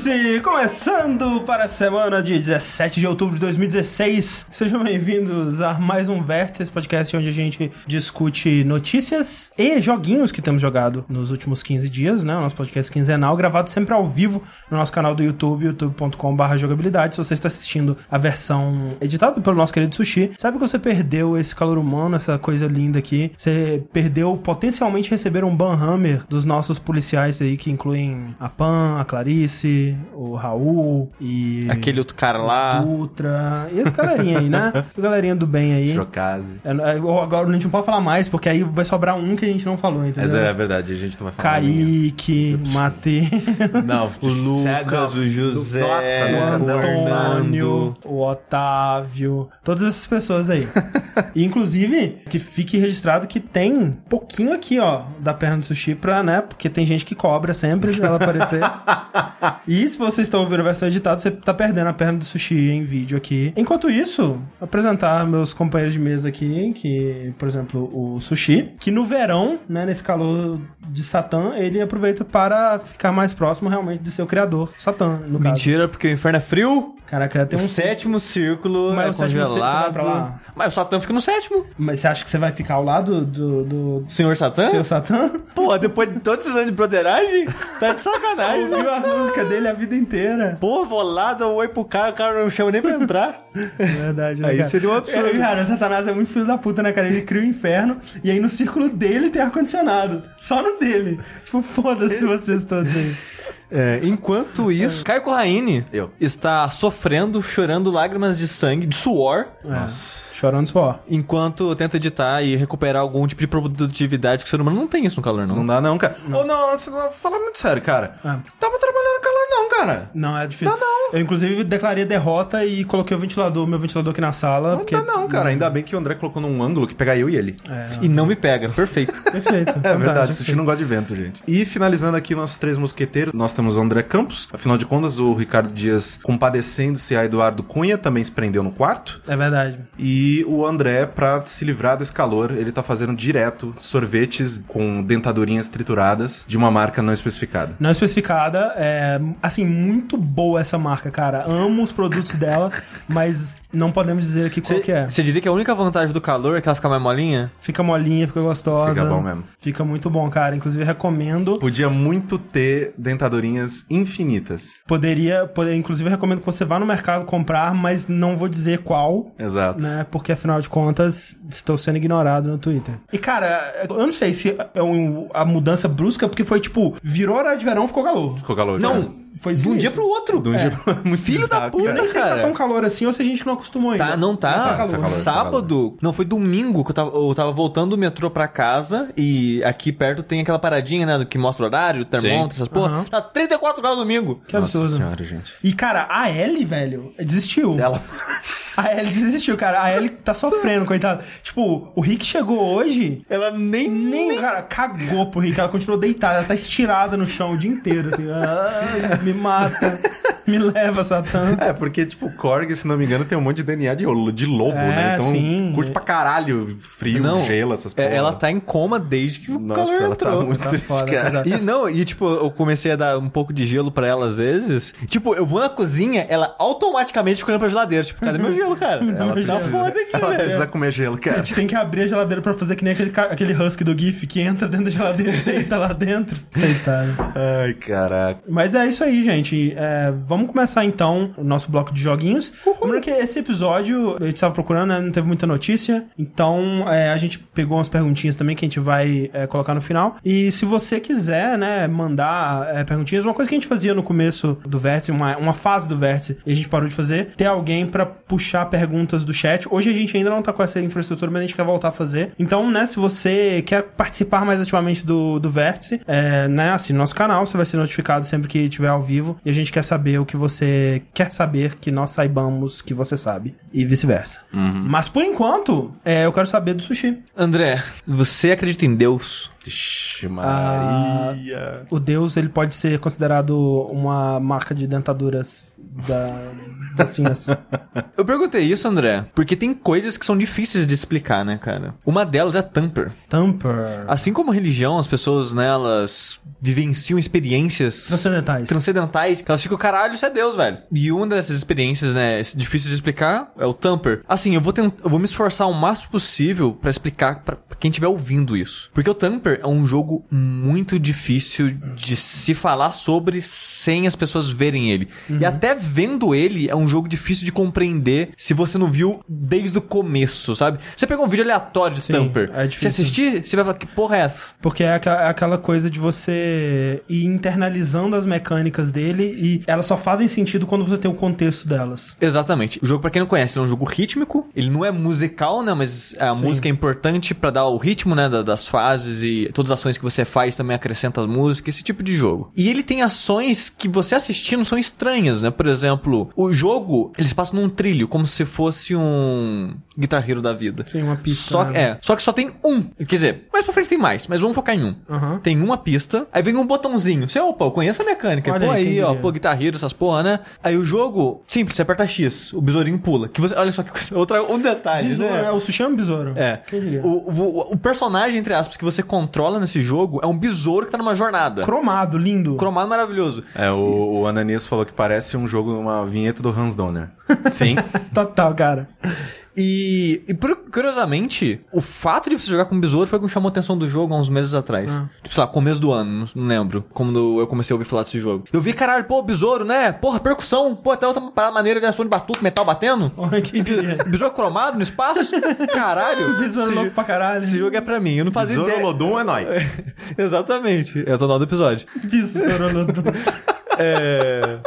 Vértice, começando para a semana de 17 de outubro de 2016. Sejam bem-vindos a mais um Vértice, podcast onde a gente discute notícias e joguinhos que temos jogado nos últimos 15 dias, né? O nosso podcast quinzenal, gravado sempre ao vivo no nosso canal do YouTube, youtube.com.br jogabilidade. Se você está assistindo a versão editada pelo nosso querido Sushi, sabe que você perdeu esse calor humano, essa coisa linda aqui. Você perdeu potencialmente receber um banhammer dos nossos policiais aí, que incluem a Pan, a Clarice, o Raul e... Aquele outro cara lá. Ultra. E esse galerinha aí, né? Essa galerinha do bem aí. Trocase. É, é, agora a gente não pode falar mais, porque aí vai sobrar um que a gente não falou, entendeu? Mas é verdade, a gente não vai falar. Kaique, Mate, Não, O Lucas, o José, Nossa, o não, não, Antônio, o Otávio, todas essas pessoas aí. E, inclusive, que fique registrado que tem pouquinho aqui, ó, da perna do sushi pra, né? Porque tem gente que cobra sempre ela aparecer. e se você está ouvindo a versão editada, você tá perdendo a perna do sushi em vídeo aqui. Enquanto isso, apresentar meus companheiros de mesa aqui, que, por exemplo, o sushi, que no verão, né, nesse calor de Satã, ele aproveita para ficar mais próximo realmente de seu criador, Satã, no caso. Mentira, porque o inferno é frio. Caraca, tem O um sétimo círculo Mas é o sétimo círculo, você vai congelado. pra lá? Mas o Satã fica no sétimo. Mas você acha que você vai ficar ao lado do, do, Senhor Satã? seu Satã? Pô, depois de todos esses anos de broderagem, tá de sacanagem. Ouviu as músicas dele a vida inteira. Pô, vou lá, dou um oi pro cara, o cara não chama nem pra entrar. Verdade, né, Aí cara? seria um absurdo. É, cara, o Satanás é muito filho da puta, né, cara? Ele cria o inferno e aí no círculo dele tem ar-condicionado. Só no dele. Tipo, foda-se vocês todos aí. É, enquanto isso, Caio Corraine Eu. está sofrendo, chorando lágrimas de sangue, de suor, Nossa. Chorando suor. enquanto tenta editar e recuperar algum tipo de produtividade que o ser humano não tem isso no calor, não. Não dá não, cara. Ô, não, você não fala muito sério, cara. Ah. Tava trabalhando no calor não, cara. Não, é difícil. Não, não. Eu, inclusive, declarei derrota e coloquei o ventilador, meu ventilador aqui na sala. Não porque... dá não, cara. Ainda bem que o André colocou num ângulo que pega eu e ele. É, E não me pega, perfeito. perfeito. É verdade, Sushi não gosta de vento, gente. E finalizando aqui nossos três mosqueteiros, nós temos o André Campos. Afinal de contas, o Ricardo Dias, compadecendo-se a Eduardo Cunha, também se prendeu no quarto. É verdade. E o André, pra se livrar desse calor, ele tá fazendo direto sorvetes com dentadurinhas trituradas de uma marca não especificada. Não especificada, é assim, muito boa essa marca, cara. Amo os produtos dela, mas não podemos dizer aqui qual que é. Você diria que a única vantagem do calor é que ela fica mais molinha? Fica molinha, fica gostosa. Fica bom mesmo. Fica muito bom, cara. Inclusive, recomendo. Podia muito ter dentadurinhas infinitas. Poderia, poder, inclusive, recomendo que você vá no mercado comprar, mas não vou dizer qual. Exato. Né? Porque afinal de contas, estou sendo ignorado no Twitter. E cara, eu não sei se é um- a mudança brusca, porque foi tipo, virou hora de verão, ficou calor. Ficou calor. Não, cara. Foi De um dia pro outro. De um dia pro... Muito Filho da puta, cara. Não sei se tá cara. tão calor assim ou se a gente não acostumou ainda. Tá, não tá. Não tá calor. Tá calor. Sábado, não, foi domingo que eu tava, eu tava voltando do metrô pra casa e aqui perto tem aquela paradinha, né, que mostra o horário, o termômetro, essas porra. Aham. Tá 34 graus domingo. Que Nossa absurdo. senhora, gente. E, cara, a Ellie, velho, desistiu. Ela... A Ellie desistiu, cara. A Ellie tá sofrendo, coitada. Tipo, o Rick chegou hoje, Ela nem... nem, cara, cagou pro Rick. Ela continuou deitada, ela tá estirada no chão o dia inteiro, assim. Ah, me mata, me leva, Satã. É, porque, tipo, Korg, se não me engano, tem um monte de DNA de, de lobo, É, né? Então, sim. curte pra caralho frio, Não, gelo, essas é, porra. ela tá em coma desde que o Nossa, ela entrou. tá muito Tá triste, foda, cara. tá E não, e tipo, eu comecei a dar um pouco de gelo pra ela às vezes. Tipo, eu vou na cozinha, ela automaticamente fica olhando pra geladeira. Tipo, cadê meu gelo, cara? Ela tá precisa, foda aqui, ela velho. precisa comer gelo, cara. A gente tem que abrir a geladeira pra fazer que nem aquele, aquele husky do GIF que entra dentro da geladeira e deita lá dentro. Coitado. Ai, caraca. Mas é isso aí, gente. É, vamos começar então o nosso bloco de joguinhos. Lembrando que esse episódio a gente tava procurando, né? Não teve muita notícia. Então é, a gente pegou umas perguntinhas também que a gente vai é, colocar no final. E se você quiser, né, mandar é, perguntinhas, uma coisa que a gente fazia no começo do Vértice, uma, uma fase do Vértice, e a gente parou de fazer, ter alguém pra puxar perguntas do chat. Hoje a gente ainda não tá com essa infraestrutura, mas a gente quer voltar a fazer. Então, né, se você quer participar mais ativamente do, do Vértice, é, né, assine nosso canal, você vai ser notificado sempre que tiver ao vivo. E a gente quer saber o que você quer saber que nós saibamos que você sabe. E vice-versa. Mas por enquanto, é, eu quero saber do sushi. André, você acredita em Deus? Ixi, Ah, Maria. O Deus, ele pode ser considerado uma marca de dentaduras da, assim, ciência. Eu perguntei isso, André, porque tem coisas que são difíceis de explicar, né, cara? Uma delas é Tamper. Tamper. Assim como religião, as pessoas, né, elas vivenciam experiências Transcendentais. transcendentais, que elas ficam, caralho, isso é Deus, velho. E uma dessas experiências, né, difíceis de explicar é o Tamper. Assim, eu vou tentar, eu vou me esforçar o máximo possível pra explicar pra pra quem estiver ouvindo isso. Porque o Tamper é um jogo muito difícil de se falar sobre sem as pessoas verem ele. E até vendo ele, é um jogo difícil de compreender se você não viu desde o começo, sabe? Você pegou um vídeo aleatório de Sim, Tamper. é se difícil. assistir, você vai falar, que porra é essa? Porque é é aquela coisa de você ir internalizando as mecânicas dele e elas só fazem sentido quando você tem o contexto delas. Exatamente. O jogo, pra quem não conhece, é um jogo rítmico. Ele não é musical, né? Mas a Sim. música é importante pra dar o ritmo, né? da- Das fases e todas as ações que você faz também acrescenta as músicas, esse tipo de jogo. E ele tem ações que você assistindo são estranhas, né? Por exemplo, o jogo, eles passam num trilho, como se fosse um Guitar Hero da vida. Sim, uma pista, Só, né? é, só que só tem um. Quer dizer, mais pra frente tem mais, mas vamos focar em um. Tem uma pista, aí vem um botãozinho. Você, opa, eu conheço a mecânica. Olha pô, aí, aí, ó, pô, Guitar Hero, essas porra, né? Aí o jogo, simples, você aperta X, o besourinho pula. Que você, olha só que coisa, outra, um detalhe, Besouro, né? é, o sushi é um besouro. É. O, o, o personagem, entre aspas, que você controla nesse jogo é um besouro que tá numa jornada. Cromado, lindo. Cromado maravilhoso. É, o, o Ananias falou que parece um jogo, uma vinheta do Hans Donner. Sim. Total, cara. E, e por- curiosamente, o fato de você jogar com besouro foi o que me chamou a atenção do jogo há uns meses atrás. Ah. Tipo, sei lá, começo do ano, não, lembro. Quando eu comecei a ouvir falar desse jogo. Eu vi, caralho, pô, besouro, né? Porra, percussão. Pô, até outra parada maneira de ação de batuque, metal batendo. Que besouro cromado no espaço. Caralho. Besouro esse, louco pra caralho. esse jogo é pra mim. Eu não fazia Zoro ideia. Lodum é nóis. Exatamente. Eu tô no do episódio. Besouro Lodum. É.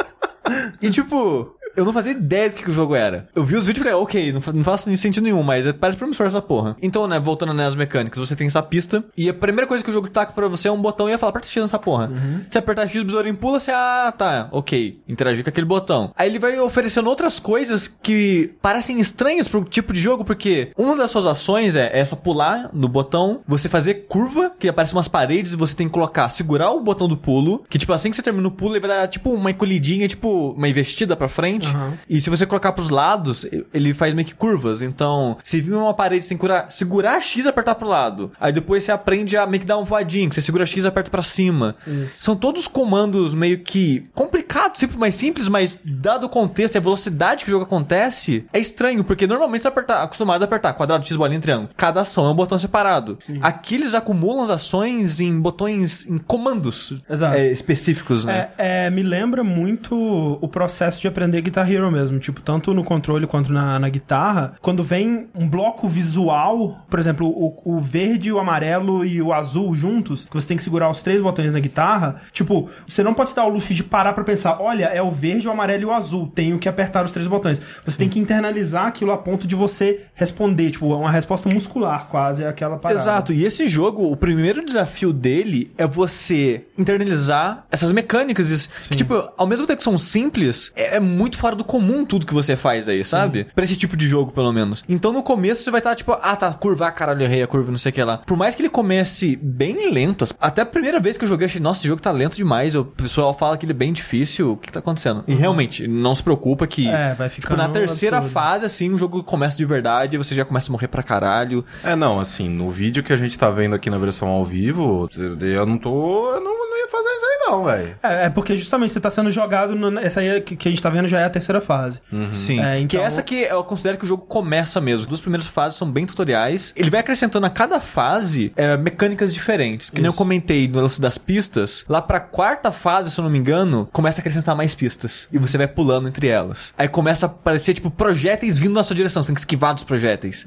E tipo. Eu não fazia ideia do que, que o jogo era. Eu vi os vídeos e falei, ok, não, fa- não faz sentido nenhum, mas parece promissor essa porra. Então, né, voltando nas mecânicas, você tem essa pista, e a primeira coisa que o jogo taca pra você é um botão e ia falar, aperta X nessa porra. Se apertar X, o besourinho pula, você, ah, tá, ok, interagir com aquele botão. Aí ele vai oferecendo outras coisas que parecem estranhas pro tipo de jogo, porque uma das suas ações é essa pular no botão, você fazer curva, que aparece umas paredes e você tem que colocar, segurar o botão do pulo, que tipo, assim que você termina o pulo, ele vai dar tipo uma encolhidinha, tipo uma investida pra frente. Aham. E se você colocar pros lados, ele faz meio que curvas. Então, se vir uma parede, você tem que curar, segurar X e apertar pro lado. Aí depois você aprende a meio que dar um voadinho, que você segura X e aperta pra cima. Isso. São todos comandos meio que complicados, sempre mais simples, mas dado o contexto e a velocidade que o jogo acontece, é estranho, porque normalmente você tá apertar, acostumado a apertar quadrado, X, bolinha, triângulo. Cada ação é um botão separado. Aqui eles acumulam as ações em botões, em comandos é, específicos, né? É, é, me lembra muito o processo de aprender Guitar Hero mesmo. Tipo, tanto no controle quanto na, na guitarra. Quando vem um bloco visual, por exemplo, o, o verde, o amarelo e o azul juntos, que você tem que segurar os três botões na guitarra, tipo, você não pode dar o luxo de parar pra pensar, olha, é o verde, o amarelo e o azul. Tenho que apertar os três botões. Você tem que internalizar aquilo a ponto de você responder, tipo, uma resposta muscular quase, é aquela parada. Exato, e esse jogo, o primeiro desafio dele é você internalizar essas mecânicas. Que, tipo, ao mesmo tempo que são simples, é, é muito fora do comum tudo que você faz aí, sabe? Pra esse tipo de jogo, pelo menos. Então no começo você vai estar, tipo, ah, tá, curva, ah, caralho, errei a curva, não sei o que lá. Por mais que ele comece bem lento, até a primeira vez que eu joguei, eu achei, nossa, esse jogo tá lento demais. O pessoal fala que ele é bem difícil, o que tá acontecendo? E realmente, não se preocupa que. É, vai Tipo, ficando na terceira absurdo. fase, assim, o jogo começa de verdade, você já começa a morrer pra caralho. É, não, assim, no vídeo que a gente tá vendo aqui na versão ao vivo, eu não tô. Eu não, não ia fazer isso aí, não, velho. É, é porque justamente você tá sendo jogado. No, essa aí que, que a gente tá vendo já é a terceira fase. Sim. É, então- Que é essa que eu considero que o jogo começa mesmo. As duas primeiras fases são bem tutoriais. Ele vai acrescentando a cada fase é, mecânicas diferentes. Que nem eu Isso. comentei no lance das pistas. Lá pra quarta fase, se eu não me engano, começa a acrescentar mais pistas. E você vai pulando entre elas. Aí começa a aparecer, tipo, projéteis vindo na sua direção. Você tem que esquivar dos projéteis.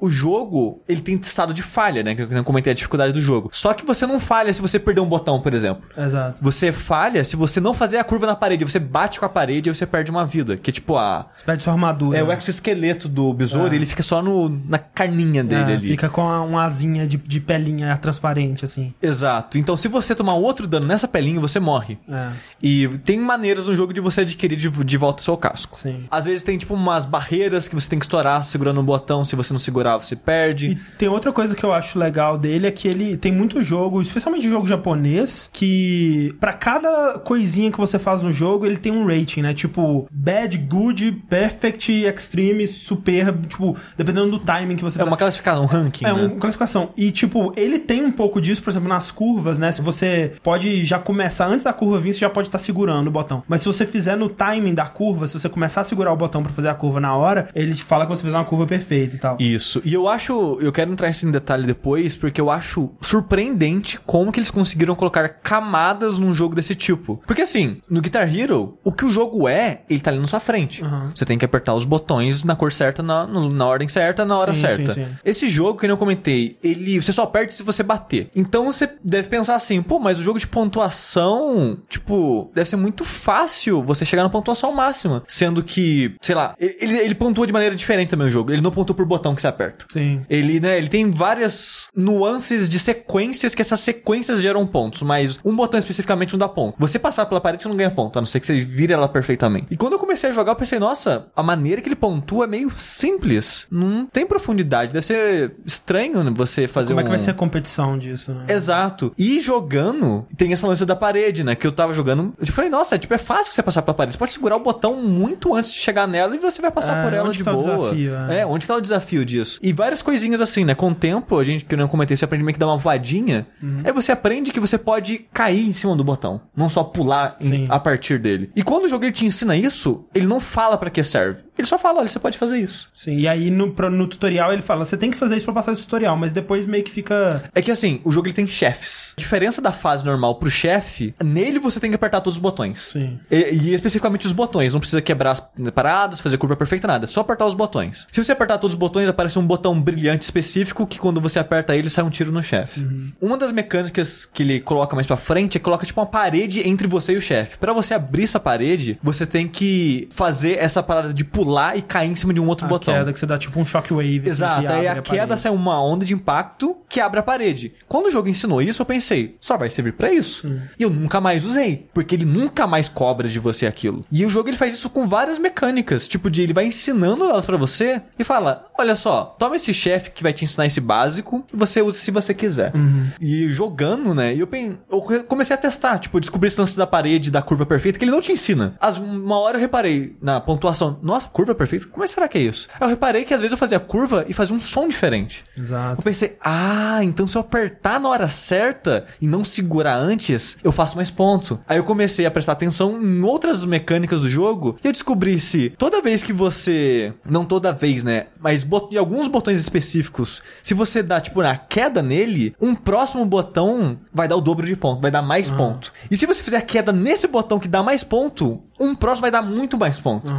O jogo, ele tem estado de falha, né? Que eu não comentei a dificuldade do jogo. Só que você não falha se você perder um botão, por exemplo. Exato. Você falha se você não fazer a curva na parede. Você bate com a parede e você perde uma vida. Que é tipo a. Você perde sua armadura. É o exoesqueleto do besouro, É. ele fica só no, na carninha dele É, ali. Fica com uma asinha de, de pelinha transparente, assim. Exato. Então, se você tomar outro dano nessa pelinha, você morre. É. E tem maneiras no jogo de você adquirir de, de volta o seu casco. Sim. Às vezes tem, tipo, umas barreiras que você tem que estourar segurando um botão. Se você não segurar, você perde. E tem outra coisa que eu acho legal dele é que ele tem muito jogo, especialmente jogo japonês, que pra cada coisinha que você faz no jogo, ele tem um rating, né? Tipo, bad, good, perfect, extreme, super, tipo, dependendo do timing que você É uma classificação, um ranking, É, né? uma classificação. E, tipo, ele tem um pouco disso, por exemplo, nas curvas, né? Se você pode já começar, antes da curva vir, você já pode estar segurando o botão. Mas se você fizer no timing da curva, se você começar a segurar o botão pra fazer a curva na hora, ele fala que você fez uma curva perfeita e tal. Isso. E eu acho, eu quero entrar nisso em detalhe depois, porque eu acho surpreendente como que eles conseguiram colocar camadas num jogo desse tipo. Porque assim, no Guitar Hero, o que o jogo é, ele tá ali na sua frente. Uhum. Você tem que apertar os botões na cor certa, na, na ordem certa, na hora Sim, certa. sim, sim. Esse jogo, que eu comentei, ele você só aperta se você bater. Então você deve pensar assim, pô, mas o jogo de pontuação, tipo, deve ser muito fácil você chegar na pontuação máxima. Sendo que, sei lá, ele, ele pontua de maneira diferente também o jogo. Ele não pontua por botão que você aperta. Sim. Ele, né, ele tem várias nuances de sequências que essas sequências geram pontos, mas um botão especificamente não dá ponto. Você passar pela parede, você não ganha ponto, a não ser que você vire ela perfeitamente. E quando eu comecei a jogar, eu pensei, nossa, a maneira que ele pontua é meio simples. Não tem profundidade. Deve ser estranho né, você fazer Como é um... que vai ser a competição disso, né? Exato. E jogando, tem essa lance da parede, né? Que eu tava jogando. Eu falei, nossa, tipo, é fácil você passar pela parede. Você pode segurar o botão muito antes de chegar nela e você vai passar É, por ela onde de tá o boa. desafio, é. é, onde tá o desafio disso? E várias coisinhas assim, né? Com o tempo, a gente, que eu não comentei, você aprende meio que dar uma voadinha. Uhum. Aí você aprende que você pode cair em cima do botão. Não só pular em- a partir dele. E quando o jogo ele te ensina isso, ele não fala pra que serve. Ele só fala, olha, você pode fazer isso. Sim, e aí no, pro- no tutorial ele fala, você tem que fazer isso pra passar esse tutorial, mas depois meio que fica... É que assim, o jogo ele tem chefes. A diferença da fase normal pro chefe, nele você tem que apertar todos os botões. Sim. E, e especificamente os botões. Não precisa quebrar as paradas, fazer curva perfeita, nada. É só apertar os botões. Se você apertar todos os botões, aparece um botão brilhante específico que quando você aperta ele, sai um tiro no chefe. Uma das mecânicas que ele coloca mais pra frente é que coloca tipo uma parede entre você e o chefe. Pra você abrir essa parede, você tem que fazer essa parada de pular e cair em cima de um outro A botão. queda que você dá tipo um shockwave. assim, Exato, que aí abre a queda sai uma onda de impacto que abre a parede. Quando o jogo ensinou isso, eu pensei, só vai servir pra isso. E eu nunca mais usei, porque ele nunca mais cobra de você aquilo. E o jogo ele faz isso com várias mecânicas, tipo de ele vai ensinando elas pra você e fala: "Olha só, toma esse chefe que vai te ensinar esse básico e você usa se você quiser". E jogando, né? Eu, eu comecei a testar, tipo, descobrir esse lance da parede, da curva perfeita que ele não te ensina. As, uma hora eu reparei na pontuação, nossa, curva perfeita? Como é será que é isso? Aí eu reparei que às vezes eu fazia curva e fazia um som diferente. Eu Exato. pensei, ah, então se eu apertar na hora certa e não segurar antes, eu faço mais ponto. Aí eu comecei a prestar atenção em outras mecânicas do jogo e eu descobri se toda vez que você. Não toda vez, né? Mas em alguns botões específicos, se você dá, tipo, na queda nele, um próximo botão vai dar o dobro de ponto, vai dar mais ponto. E se você fizer a queda nesse botão que dá mais ponto, um próximo vai dar muito mais ponto.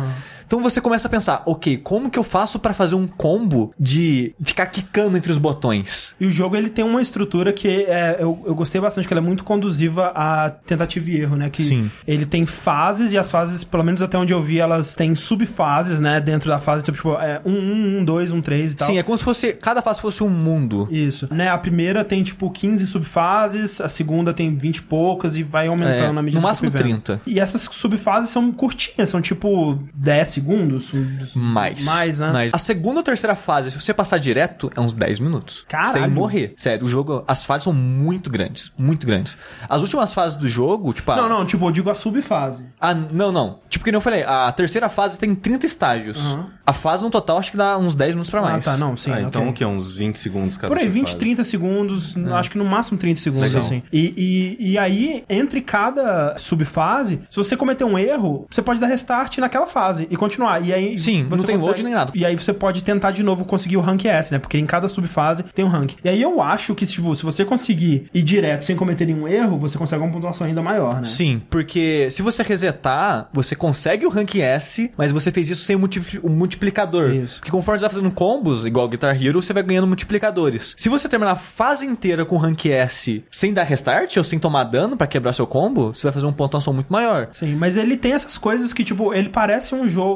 Então você começa a pensar, ok, como que eu faço pra fazer um combo de ficar quicando entre os botões? E o jogo ele tem uma estrutura que é, eu, eu gostei bastante, que ela é muito conduziva a tentativa e erro, né? Que Sim. ele tem fases e as fases, pelo menos até onde eu vi, elas têm subfases, né? Dentro da fase, tipo, tipo é, um, um, um, dois, um, três e tal. Sim, é como se fosse. Cada fase fosse um mundo. Isso. Né, a primeira tem, tipo, 15 subfases, a segunda tem 20 e poucas e vai aumentando É, na medida no que máximo fui vendo. 30. E essas subfases são curtinhas, são tipo 10 segundos. Mais. Mais, né? Mais. A segunda ou terceira fase, se você passar direto, é uns 10 minutos. Caralho. Sem morrer. Sério, o jogo. As fases são muito grandes. Muito grandes. As últimas fases do jogo, tipo. a- Não, não, tipo, eu digo a subfase. Ah, não, não. Tipo, que nem eu falei, a terceira fase tem 30 estágios. Aham. A fase no total acho que dá uns 10 minutos pra Ah, mais. tá, não, sim. ah, então ok. o que? Uns 20 segundos cada Por aí, 20, fase. 30 segundos, acho que no máximo 30 segundos, Legal. assim. E, e, e aí, entre cada subfase, se você cometer um erro, você pode dar restart naquela fase. E quando continuar. E aí Sim, você não tem consegue- load nem nada. E aí você pode tentar de novo conseguir o rank S, né? Porque em cada subfase tem um rank. E aí eu acho que, tipo, se você conseguir ir direto sem cometer nenhum erro, você consegue uma pontuação ainda maior, né? Sim, porque se você resetar, você consegue o rank S, mas você fez isso sem o, multi- o multiplicador. Isso. Porque conforme você vai fazendo combos, igual Guitar Hero, você vai ganhando multiplicadores. Se você terminar a fase inteira com rank S sem dar restart ou sem tomar dano pra quebrar seu combo, você vai fazer uma pontuação muito maior. Sim, mas ele tem essas coisas que, tipo, ele parece um jogo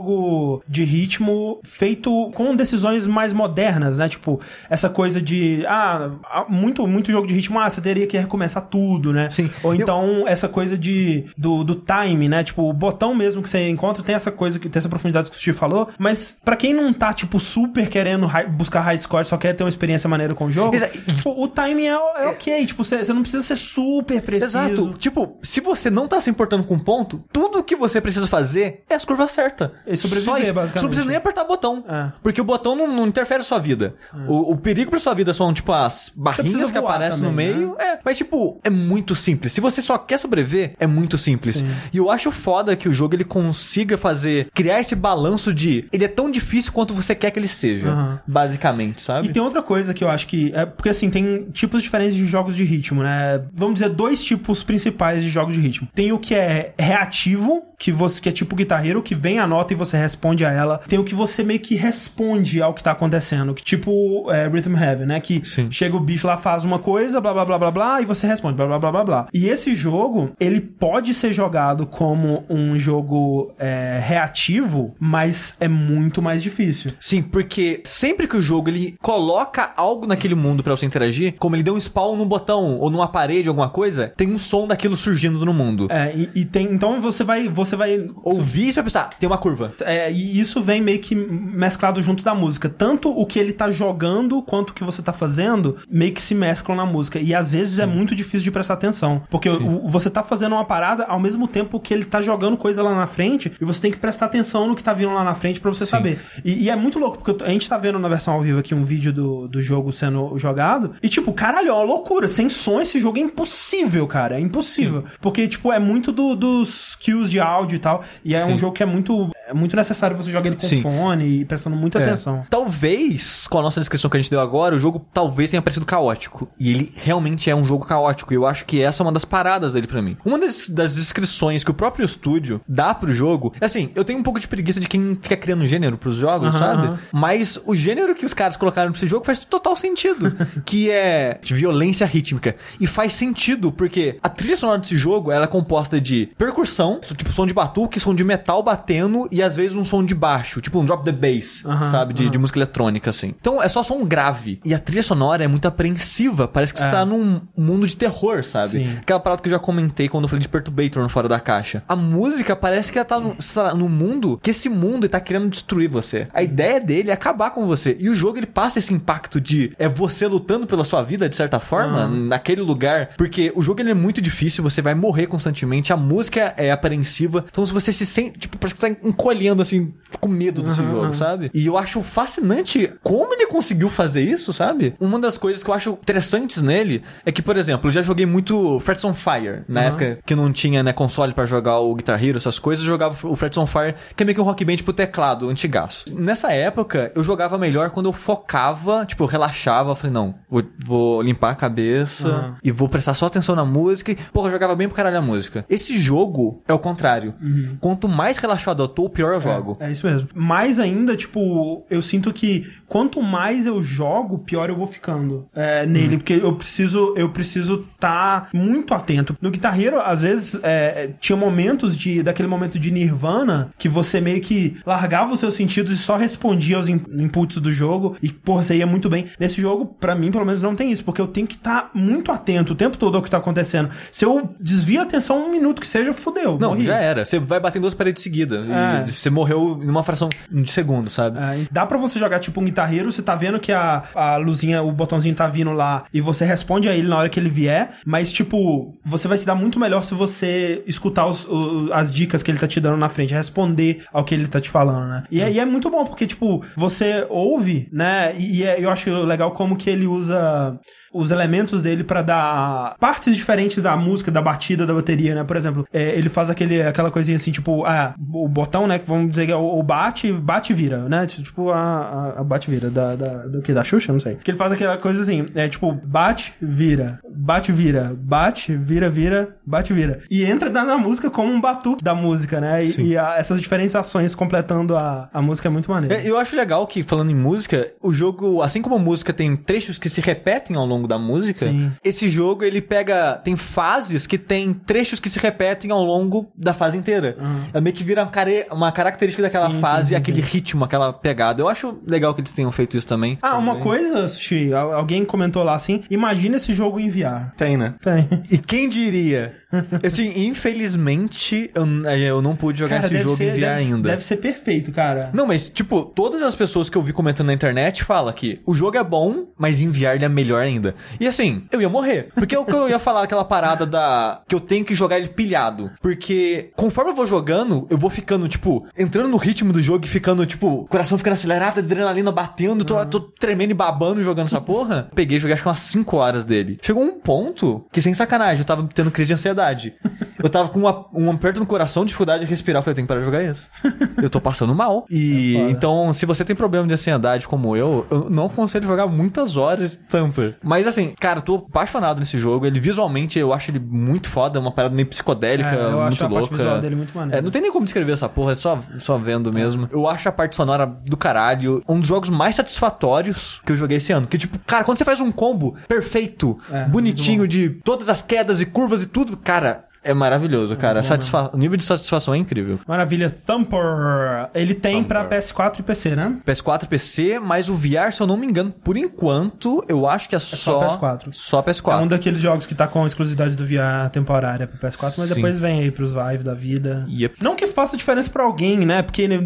de ritmo feito com decisões mais modernas, né? Tipo, essa coisa de. Ah, muito, muito jogo de ritmo, ah, você teria que recomeçar tudo, né? Sim. Ou Eu- então essa coisa de do, do time, né? Tipo, o botão mesmo que você encontra tem essa coisa, que tem essa profundidade que o Steve falou, mas pra quem não tá, tipo, super querendo high- buscar high score, só quer ter uma experiência maneira com o jogo, tipo, o timing é, é ok, tipo, você você não precisa ser super preciso. Exato. Tipo, se você não tá se importando com ponto, tudo que você precisa fazer é as curvas certas. É sobreviver, Só isso. Você basicamente. não precisa nem apertar botão. É. Porque o botão não, não interfere na sua vida. O, o perigo pra sua vida são, tipo, as barrinhas que aparecem no também, meio. É. Mas, tipo, é muito simples. Se você só quer sobreviver, é muito simples. E eu acho foda que o jogo ele consiga fazer. criar esse balanço de. Ele é tão difícil quanto você quer que ele seja. Aham. Basicamente, sabe? E tem outra coisa que eu acho que. É porque assim, tem tipos diferentes de jogos de ritmo, né? Vamos dizer, dois tipos principais de jogos de ritmo. Tem o que é reativo, que você que é tipo guitarreiro, que vem a nota e você responde a ela. Tem o que você meio que responde ao que tá acontecendo. Que tipo é, Rhythm Heavy, né? Que Sim. chega o bicho lá, faz uma coisa, blá blá blá blá blá, e você responde, blá blá blá blá blá. E esse jogo, ele pode ser jogado como um jogo é, reativo, mas é muito mais difícil. Sim, porque sempre que o jogo ele coloca algo naquele mundo pra você interagir, como ele deu um spawn num botão ou numa parede, alguma coisa, tem um som daquilo surgindo no mundo. É, e, e tem. Então você vai. Você vai. Ouvir e você vai pensar, tem uma curva. É, e isso vem meio que mesclado junto da música. Tanto o que ele tá jogando quanto o que você tá fazendo meio que se mesclam na música. E às vezes é muito difícil de prestar atenção. Porque o- você tá fazendo uma parada ao mesmo tempo que ele tá jogando coisa lá na frente e você tem que prestar atenção no que tá vindo lá na frente pra você saber. E, e é muito louco, porque a gente tá vendo na versão ao vivo aqui um vídeo do, do jogo sendo jogado. E tipo, caralho, é uma loucura. Sem som esse jogo é impossível, cara. É impossível. Porque, tipo, é muito do- dos cues de áudio e tal. E é um jogo que é muito, é muito necessário você jogar ele com Sim. fone e prestando muita É. atenção. Talvez, com a nossa descrição que a gente deu agora, o jogo talvez tenha parecido caótico. E ele realmente é um jogo caótico. E eu acho que essa é uma das paradas dele pra mim. Uma das, das descrições que o próprio estúdio dá pro jogo. Assim, eu tenho um pouco de preguiça de quem fica criando gênero pros jogos, sabe? Mas o gênero que os caras colocaram pra esse jogo faz total sentido. que é de violência rítmica. E faz sentido, porque a trilha sonora desse jogo ela é composta de percussão, tipo som de batuque, som de metal batendo e às vezes um som de baixo, tipo um drop the bass, sabe? De, de música eletrônica, assim. Então é só som grave. E a trilha sonora é muito apreensiva. Parece que você É. tá num mundo de terror, sabe? Sim. Aquela parada que eu já comentei quando eu falei de Perturbator no Fora da Caixa. A música parece que ela tá no, você tá no mundo, que esse mundo tá querendo destruir você. A ideia dele é acabar com você. E o jogo ele passa esse impacto de é você lutando pela sua vida, de certa forma, naquele lugar. Porque o jogo ele é muito difícil, você vai morrer constantemente, a música é apreensiva. Então se você se sente, tipo, parece que você tá encolhendo assim, com medo desse jogo, sabe? E eu acho fascinante como ele conseguiu fazer isso, sabe? Uma das coisas que eu acho interessantes nele é que, por exemplo, eu já joguei muito Frets on Fire, na época que não tinha, né, console pra jogar o Guitar Hero, essas coisas, eu jogava o Frets on Fire, que é meio que um rock band pro teclado, antigaço. Nessa época, eu jogava melhor quando eu focava, tipo, eu relaxava, eu falei, não, vou, vou limpar a cabeça Aham. e vou prestar só atenção na música. E, porra, eu jogava bem pro caralho a música. Esse jogo é o contrário. Quanto mais relaxado eu tô, pior eu jogo. É isso mesmo. Mais ainda, tipo, eu sinto que quanto mais eu jogo, pior eu vou ficando é, nele, porque eu preciso eu preciso estar muito atento. No guitarreiro, às vezes, é, é, tinha momentos de daquele momento de nirvana que você meio que largava os seus sentidos e só respondia aos in- inputs do jogo e, porra, você ia muito bem. Nesse jogo, pra mim, pelo menos, não tem isso, porque eu tenho que estar muito atento o tempo todo ao que tá acontecendo. Se eu desvio a atenção um minuto que seja, fudeu. Não, morri. já era. Você vai bater em duas paredes seguidas. É. Você morreu em uma fração de segundo, sabe? É, dá pra você jogar tipo um guitarreiro, você tá vendo que a, a luzinha, o botãozinho tá vindo lá e você responde a ele na hora que ele vier, mas tipo, você vai se dar muito melhor se você escutar os- o- as dicas que ele tá te dando na frente, responder ao que ele tá te falando, né? E, é, e é muito bom, porque tipo, você ouve, né? E, e é- eu acho legal como que ele usa os elementos dele pra dar partes diferentes da música, da batida, da bateria, né? Por exemplo, é, ele faz aquele, aquela coisinha assim, tipo, ah, o botão, né? Né? Vamos dizer que é o, o bate, bate vira, né? Tipo a, a, a bate vira da, da, do que? Da Xuxa? Não sei. Que ele faz aquela coisa assim, é tipo, bate, vira, bate, vira, bate, vira, vira, bate, vira. E entra na, na música como um batuque da música, né? E, e a- essas diferenciações completando a, a música é muito maneiro. É, Eu acho legal que, falando em música, o jogo, assim como a música tem trechos que se repetem ao longo da música, Sim. esse jogo ele pega. Tem fases que tem trechos que se repetem ao longo da fase inteira. É meio que vira uma, care- uma característica daquela Sim, fase, sim, sim, aquele ritmo, aquela pegada. Eu acho legal que eles tenham feito isso também. Ah, uma coisa, Sushi, al- alguém comentou lá assim, imagina esse jogo em VR. Tem, né? Tem. E quem diria? Assim, infelizmente, eu, eu não pude jogar esse deve jogo ser, VR deve, ainda. Deve ser perfeito, cara. Não, mas, tipo, todas as pessoas que eu vi comentando na internet falam que o jogo é bom, mas em VR ele é melhor ainda. E assim, eu ia morrer. Porque o que eu ia falar aquela parada da. que eu tenho que jogar ele pilhado. Porque conforme eu vou jogando, eu vou ficando, tipo, entrando no ritmo do jogo e ficando, tipo, coração ficando acelerado, adrenalina batendo, tô, tô tremendo e babando jogando essa porra. Peguei e joguei acho que umas 5 horas dele. Chegou um ponto que, sem sacanagem, eu tava tendo crise de ansiedade. Eu tava com uma- um aperto no coração, dificuldade de respirar. Eu falei, eu tenho que parar de jogar isso. Eu tô passando mal. E É então, se você tem problema de ansiedade como eu, eu não aconselho jogar muitas horas de Tamper. Mas assim, cara, eu tô apaixonado nesse jogo. Ele visualmente eu acho ele muito foda, é uma parada meio psicodélica, É, eu muito acho a parte louca. visual dele muito maneira. É, não tem nem como descrever essa porra, é só, só vendo mesmo. Eu acho a parte sonora do caralho um dos jogos mais satisfatórios que eu joguei esse ano. Que tipo, cara, quando você faz um combo perfeito, É, bonitinho, de todas as quedas e curvas e tudo, cara. É maravilhoso, cara. Satisfa... O nível de satisfação é incrível. Maravilha. Thumper. Ele tem pra PS4 e PC, né? PS4 PC, mas o VR, se eu não me engano, por enquanto, eu acho que é só. só PS4. Só PS4. É um daqueles jogos que tá com exclusividade do VR temporária pro PS4, mas Sim. depois vem aí pros Vive da vida. Yep. Não que faça diferença pra alguém, né? Porque né,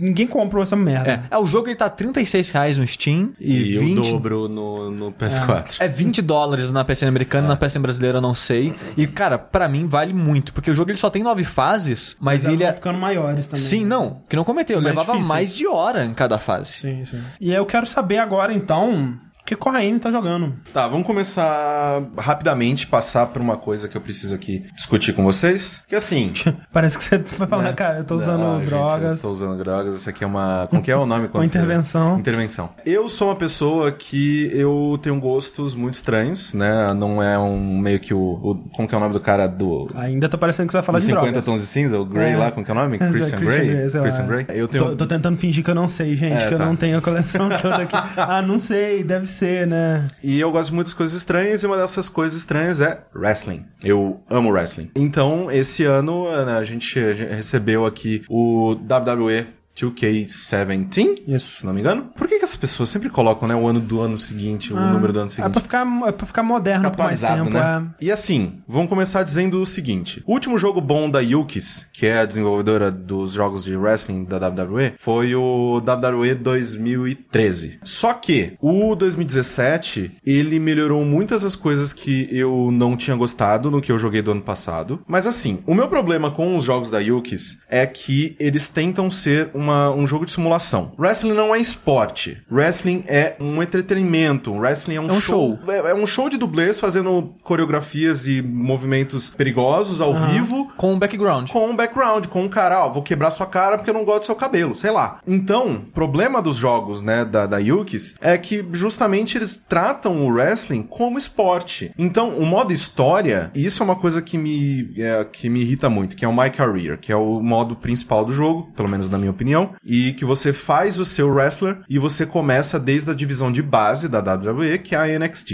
ninguém comprou essa merda. É. é, o jogo ele tá 36 reais no Steam e, E, 20 o dobro no, no PS4. É 20 dólares na PSN americana, na PSN brasileira eu não sei. E, cara, pra mim vale muito, porque o jogo ele só tem nove fases, mas, Mas ele é... ficando maiores também. Sim, não, que não cometeu. Eu Mais levava difíceis. mais de hora em cada fase. Sim, sim. E eu quero saber agora, então, o que Corraine tá jogando. Tá, vamos começar rapidamente, passar por uma coisa que eu preciso aqui discutir com vocês. Que assim. Parece que você vai falar, cara, eu tô usando Não, gente, drogas. eu estou usando drogas. Isso aqui é uma. Como que é o nome? Uma você- intervenção. Intervenção. Eu sou uma pessoa que eu tenho gostos muito estranhos, né? Não é um meio que o. o- como que é o nome do cara do. Ainda tá parecendo que você vai falar de de 50 drogas. tons de cinza, o Grey É. lá, como que é o nome? É, Christian, Grey? Christian Grey. Eu tenho. Tô, tô tentando fingir que eu não sei, gente, É, que eu tá. não tenho a coleção toda aqui. ah, não sei, deve ser, né? E eu gosto de muitas coisas estranhas, e uma dessas coisas estranhas é wrestling. Eu amo wrestling. Então, esse ano, a gente recebeu aqui o WWE 2K17, Isso. se não me engano. Por que, que as pessoas sempre colocam, né, o ano do ano seguinte, o número do ano É seguinte? pra ficar, é pra ficar moderno por mais tempo. né? E assim, vamos começar dizendo o seguinte: o último jogo bom da Yukis, que é a desenvolvedora dos jogos de wrestling da WWE, foi o WWE 2013. Só que o 2017 ele melhorou muitas das coisas que eu não tinha gostado no que eu joguei do ano passado. Mas assim, o meu problema com os jogos da Yukis é que eles tentam ser uma, um jogo de simulação. Wrestling não é esporte. Wrestling é um entretenimento. Wrestling é um, É um show. É, é um show de dublês fazendo coreografias e movimentos perigosos ao vivo. Com o background. Com um background, com um cara, ó, vou quebrar sua cara porque eu não gosto do seu cabelo, sei lá. Então, problema dos jogos, né, da, da Yukis, é que justamente eles tratam o wrestling como esporte. Então, o modo história, e isso é uma coisa que me, é, que me irrita muito, que é o My Career, que é o modo principal do jogo, pelo menos na minha opinião, e que você faz o seu wrestler e você começa desde a divisão de base da WWE, que é a NXT,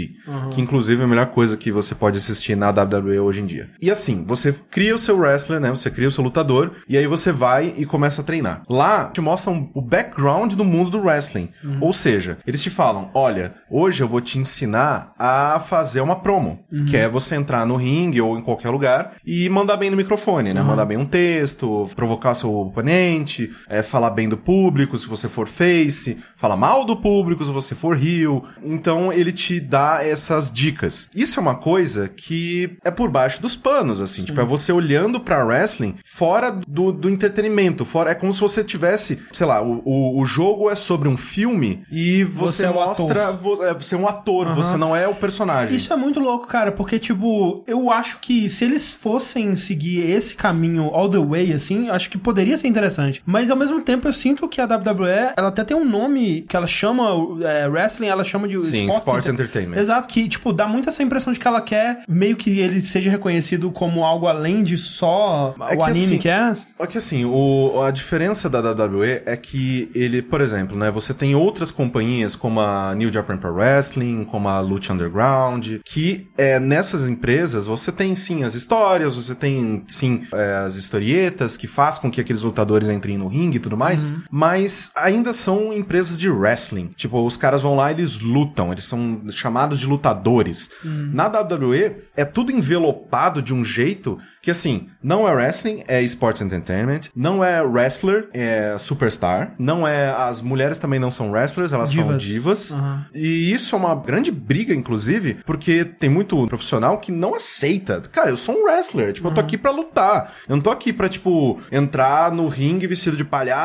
que inclusive é a melhor coisa que você pode assistir na WWE hoje em dia. E assim, você cria o seu wrestler, né? Você cria o seu lutador e aí você vai e começa a treinar. Lá te mostram o background do mundo do wrestling. Ou seja, eles te falam: "Olha, hoje eu vou te ensinar a fazer uma promo, que é você entrar no ringue ou em qualquer lugar e mandar bem no microfone, né? Mandar bem um texto, provocar seu oponente, é, falar bem do público, se você for face, falar mal do público, se você for heel. Então ele te dá essas dicas. Isso é uma coisa que é por baixo dos panos, assim. Tipo, é você olhando pra wrestling fora do, do entretenimento. Fora, é como se você tivesse, sei lá, o, o, o jogo é sobre um filme e você, Você é o mostra. é, Você é um ator, você não é o personagem. Isso é muito louco, cara, porque, tipo, eu acho que se eles fossem seguir esse caminho all the way, assim, acho que poderia ser interessante. Mas, ao mesmo tempo, eu sinto que a WWE, ela até tem um nome que ela chama, é, wrestling, ela chama de Sim, Sports Entertainment. Exato, que, tipo, dá muito essa impressão de que ela quer meio que ele seja reconhecido como algo além de só É o que, anime assim, que é. É que assim, o, a diferença da WWE é que ele, por exemplo, né, você tem outras companhias como a New Japan Pro Wrestling, como a Lucha Underground, que é, nessas empresas você tem sim as histórias, você tem sim é, as historietas que faz com que aqueles lutadores entrem no ringue e tudo mais, mas ainda são empresas de wrestling. Tipo, os caras vão lá e eles lutam, eles são chamados de lutadores. Na WWE é tudo envelopado de um jeito que assim, não é wrestling, é sports entertainment, não é wrestler, é superstar, não é as mulheres também não são wrestlers, elas são Divas. divas. Aham. E isso é uma grande briga inclusive, porque tem muito profissional que não aceita. Cara, eu sou um wrestler, tipo, eu tô aqui pra lutar. Eu não tô aqui pra tipo entrar no ringue vestido de palhaço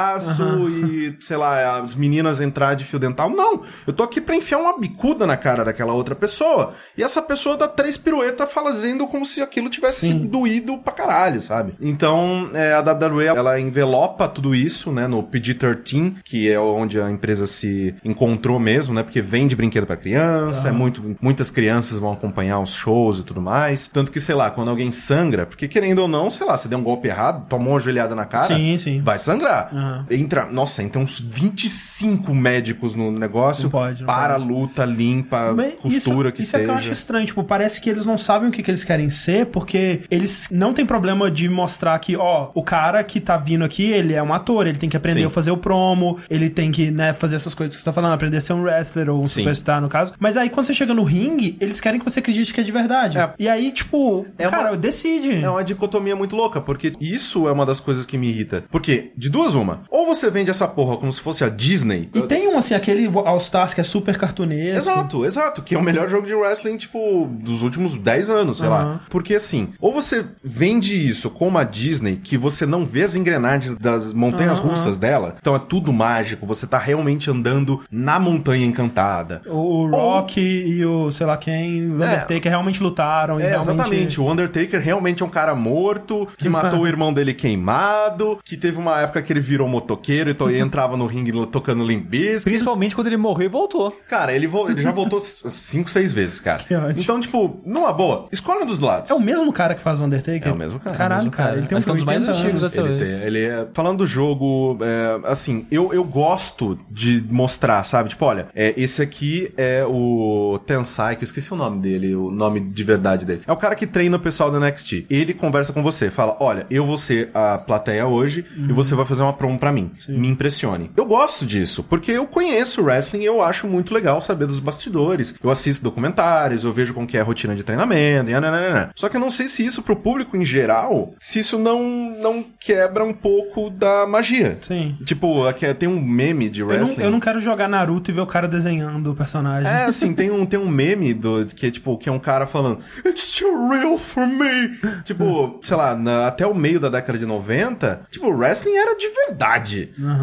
e, sei lá, as meninas entrar de fio dental. Não, eu tô aqui pra enfiar uma bicuda na cara daquela outra pessoa. E essa pessoa dá três piruetas fazendo como se aquilo tivesse Sim. doído pra caralho, sabe? Então, é, a WWE, ela envelopa tudo isso, né, no PG-13, que é onde a empresa se encontrou mesmo, né, porque vende brinquedo pra criança, é muito, muitas crianças vão acompanhar os shows e tudo mais. Tanto que, sei lá, quando alguém sangra, porque querendo ou não, sei lá, você deu um golpe errado, tomou uma joelhada na cara, Sim, sim. vai sangrar. Aham. Entra, nossa, entra uns 25 médicos no negócio, Não pode, não para a pode. luta, limpa, Mas costura isso, que isso seja. é que eu acho estranho, tipo, parece que eles não sabem o que, que eles querem ser, porque eles não têm problema de mostrar que, ó, o cara que tá vindo aqui, ele é um ator, ele tem que aprender Sim. a fazer o promo, ele tem que, né, fazer essas coisas que você tá falando, aprender a ser um wrestler ou um Sim. superstar, no caso. Mas aí, quando você chega no ringue, eles querem que você acredite que é de verdade. É. E aí, tipo, É cara, uma- decide. É uma dicotomia muito louca, porque isso é uma das coisas que me irrita. Porque, de duas uma, ou você vende essa porra como se fosse a Disney. E tem um, assim, aquele All Stars que é super cartunesco. Exato, exato, que é o melhor jogo de wrestling, tipo, dos últimos 10 anos, sei Aham. lá. Porque assim, ou você vende isso como a Disney, que você não vê as engrenagens das montanhas Aham, russas dela, então é tudo mágico, você tá realmente andando na montanha encantada. O, o Rock e o, sei lá quem, o Undertaker realmente lutaram. e É, realmente... exatamente. O Undertaker realmente é um cara morto, que Exato. matou o irmão dele queimado, que teve uma época que ele virou motoqueiro e, to- e entrava no ringue tocando Limp Bizkit. Principalmente quando ele morreu e voltou. Cara, ele, vo- ele já voltou cinco, seis vezes, cara. Então, tipo, numa boa, escolhe um dos lados. É o mesmo cara que faz o Undertaker? É o mesmo cara. Caralho, É mesmo cara. cara. Ele tem Acho que é um dos mais 80 antigos até Ele, tem, ele é. Falando do jogo, é, assim, eu, eu gosto de mostrar, sabe? Tipo, olha, é, esse aqui é o Tensai, que eu esqueci o nome dele, o nome de verdade dele. É o cara que treina o pessoal do NXT. Ele conversa com você, fala: olha, eu vou ser a plateia hoje e você vai fazer uma promo pra mim. Me impressione. Eu gosto disso, porque eu conheço o wrestling e eu acho muito legal saber dos bastidores. Eu assisto documentários, eu vejo como que é a rotina de treinamento, e nananana. Só que eu não sei se isso pro público em geral, se isso não, não quebra um pouco da magia. Sim. Tipo, aqui tem um meme de Eu não, wrestling. eu não quero jogar Naruto e ver o cara desenhando o personagem. É, assim, tem um, tem um meme do, que, é, tipo, que é um cara falando It's too real for me. Tipo, sei lá, na- até o meio da década de 90, tipo, o wrestling era de verdade.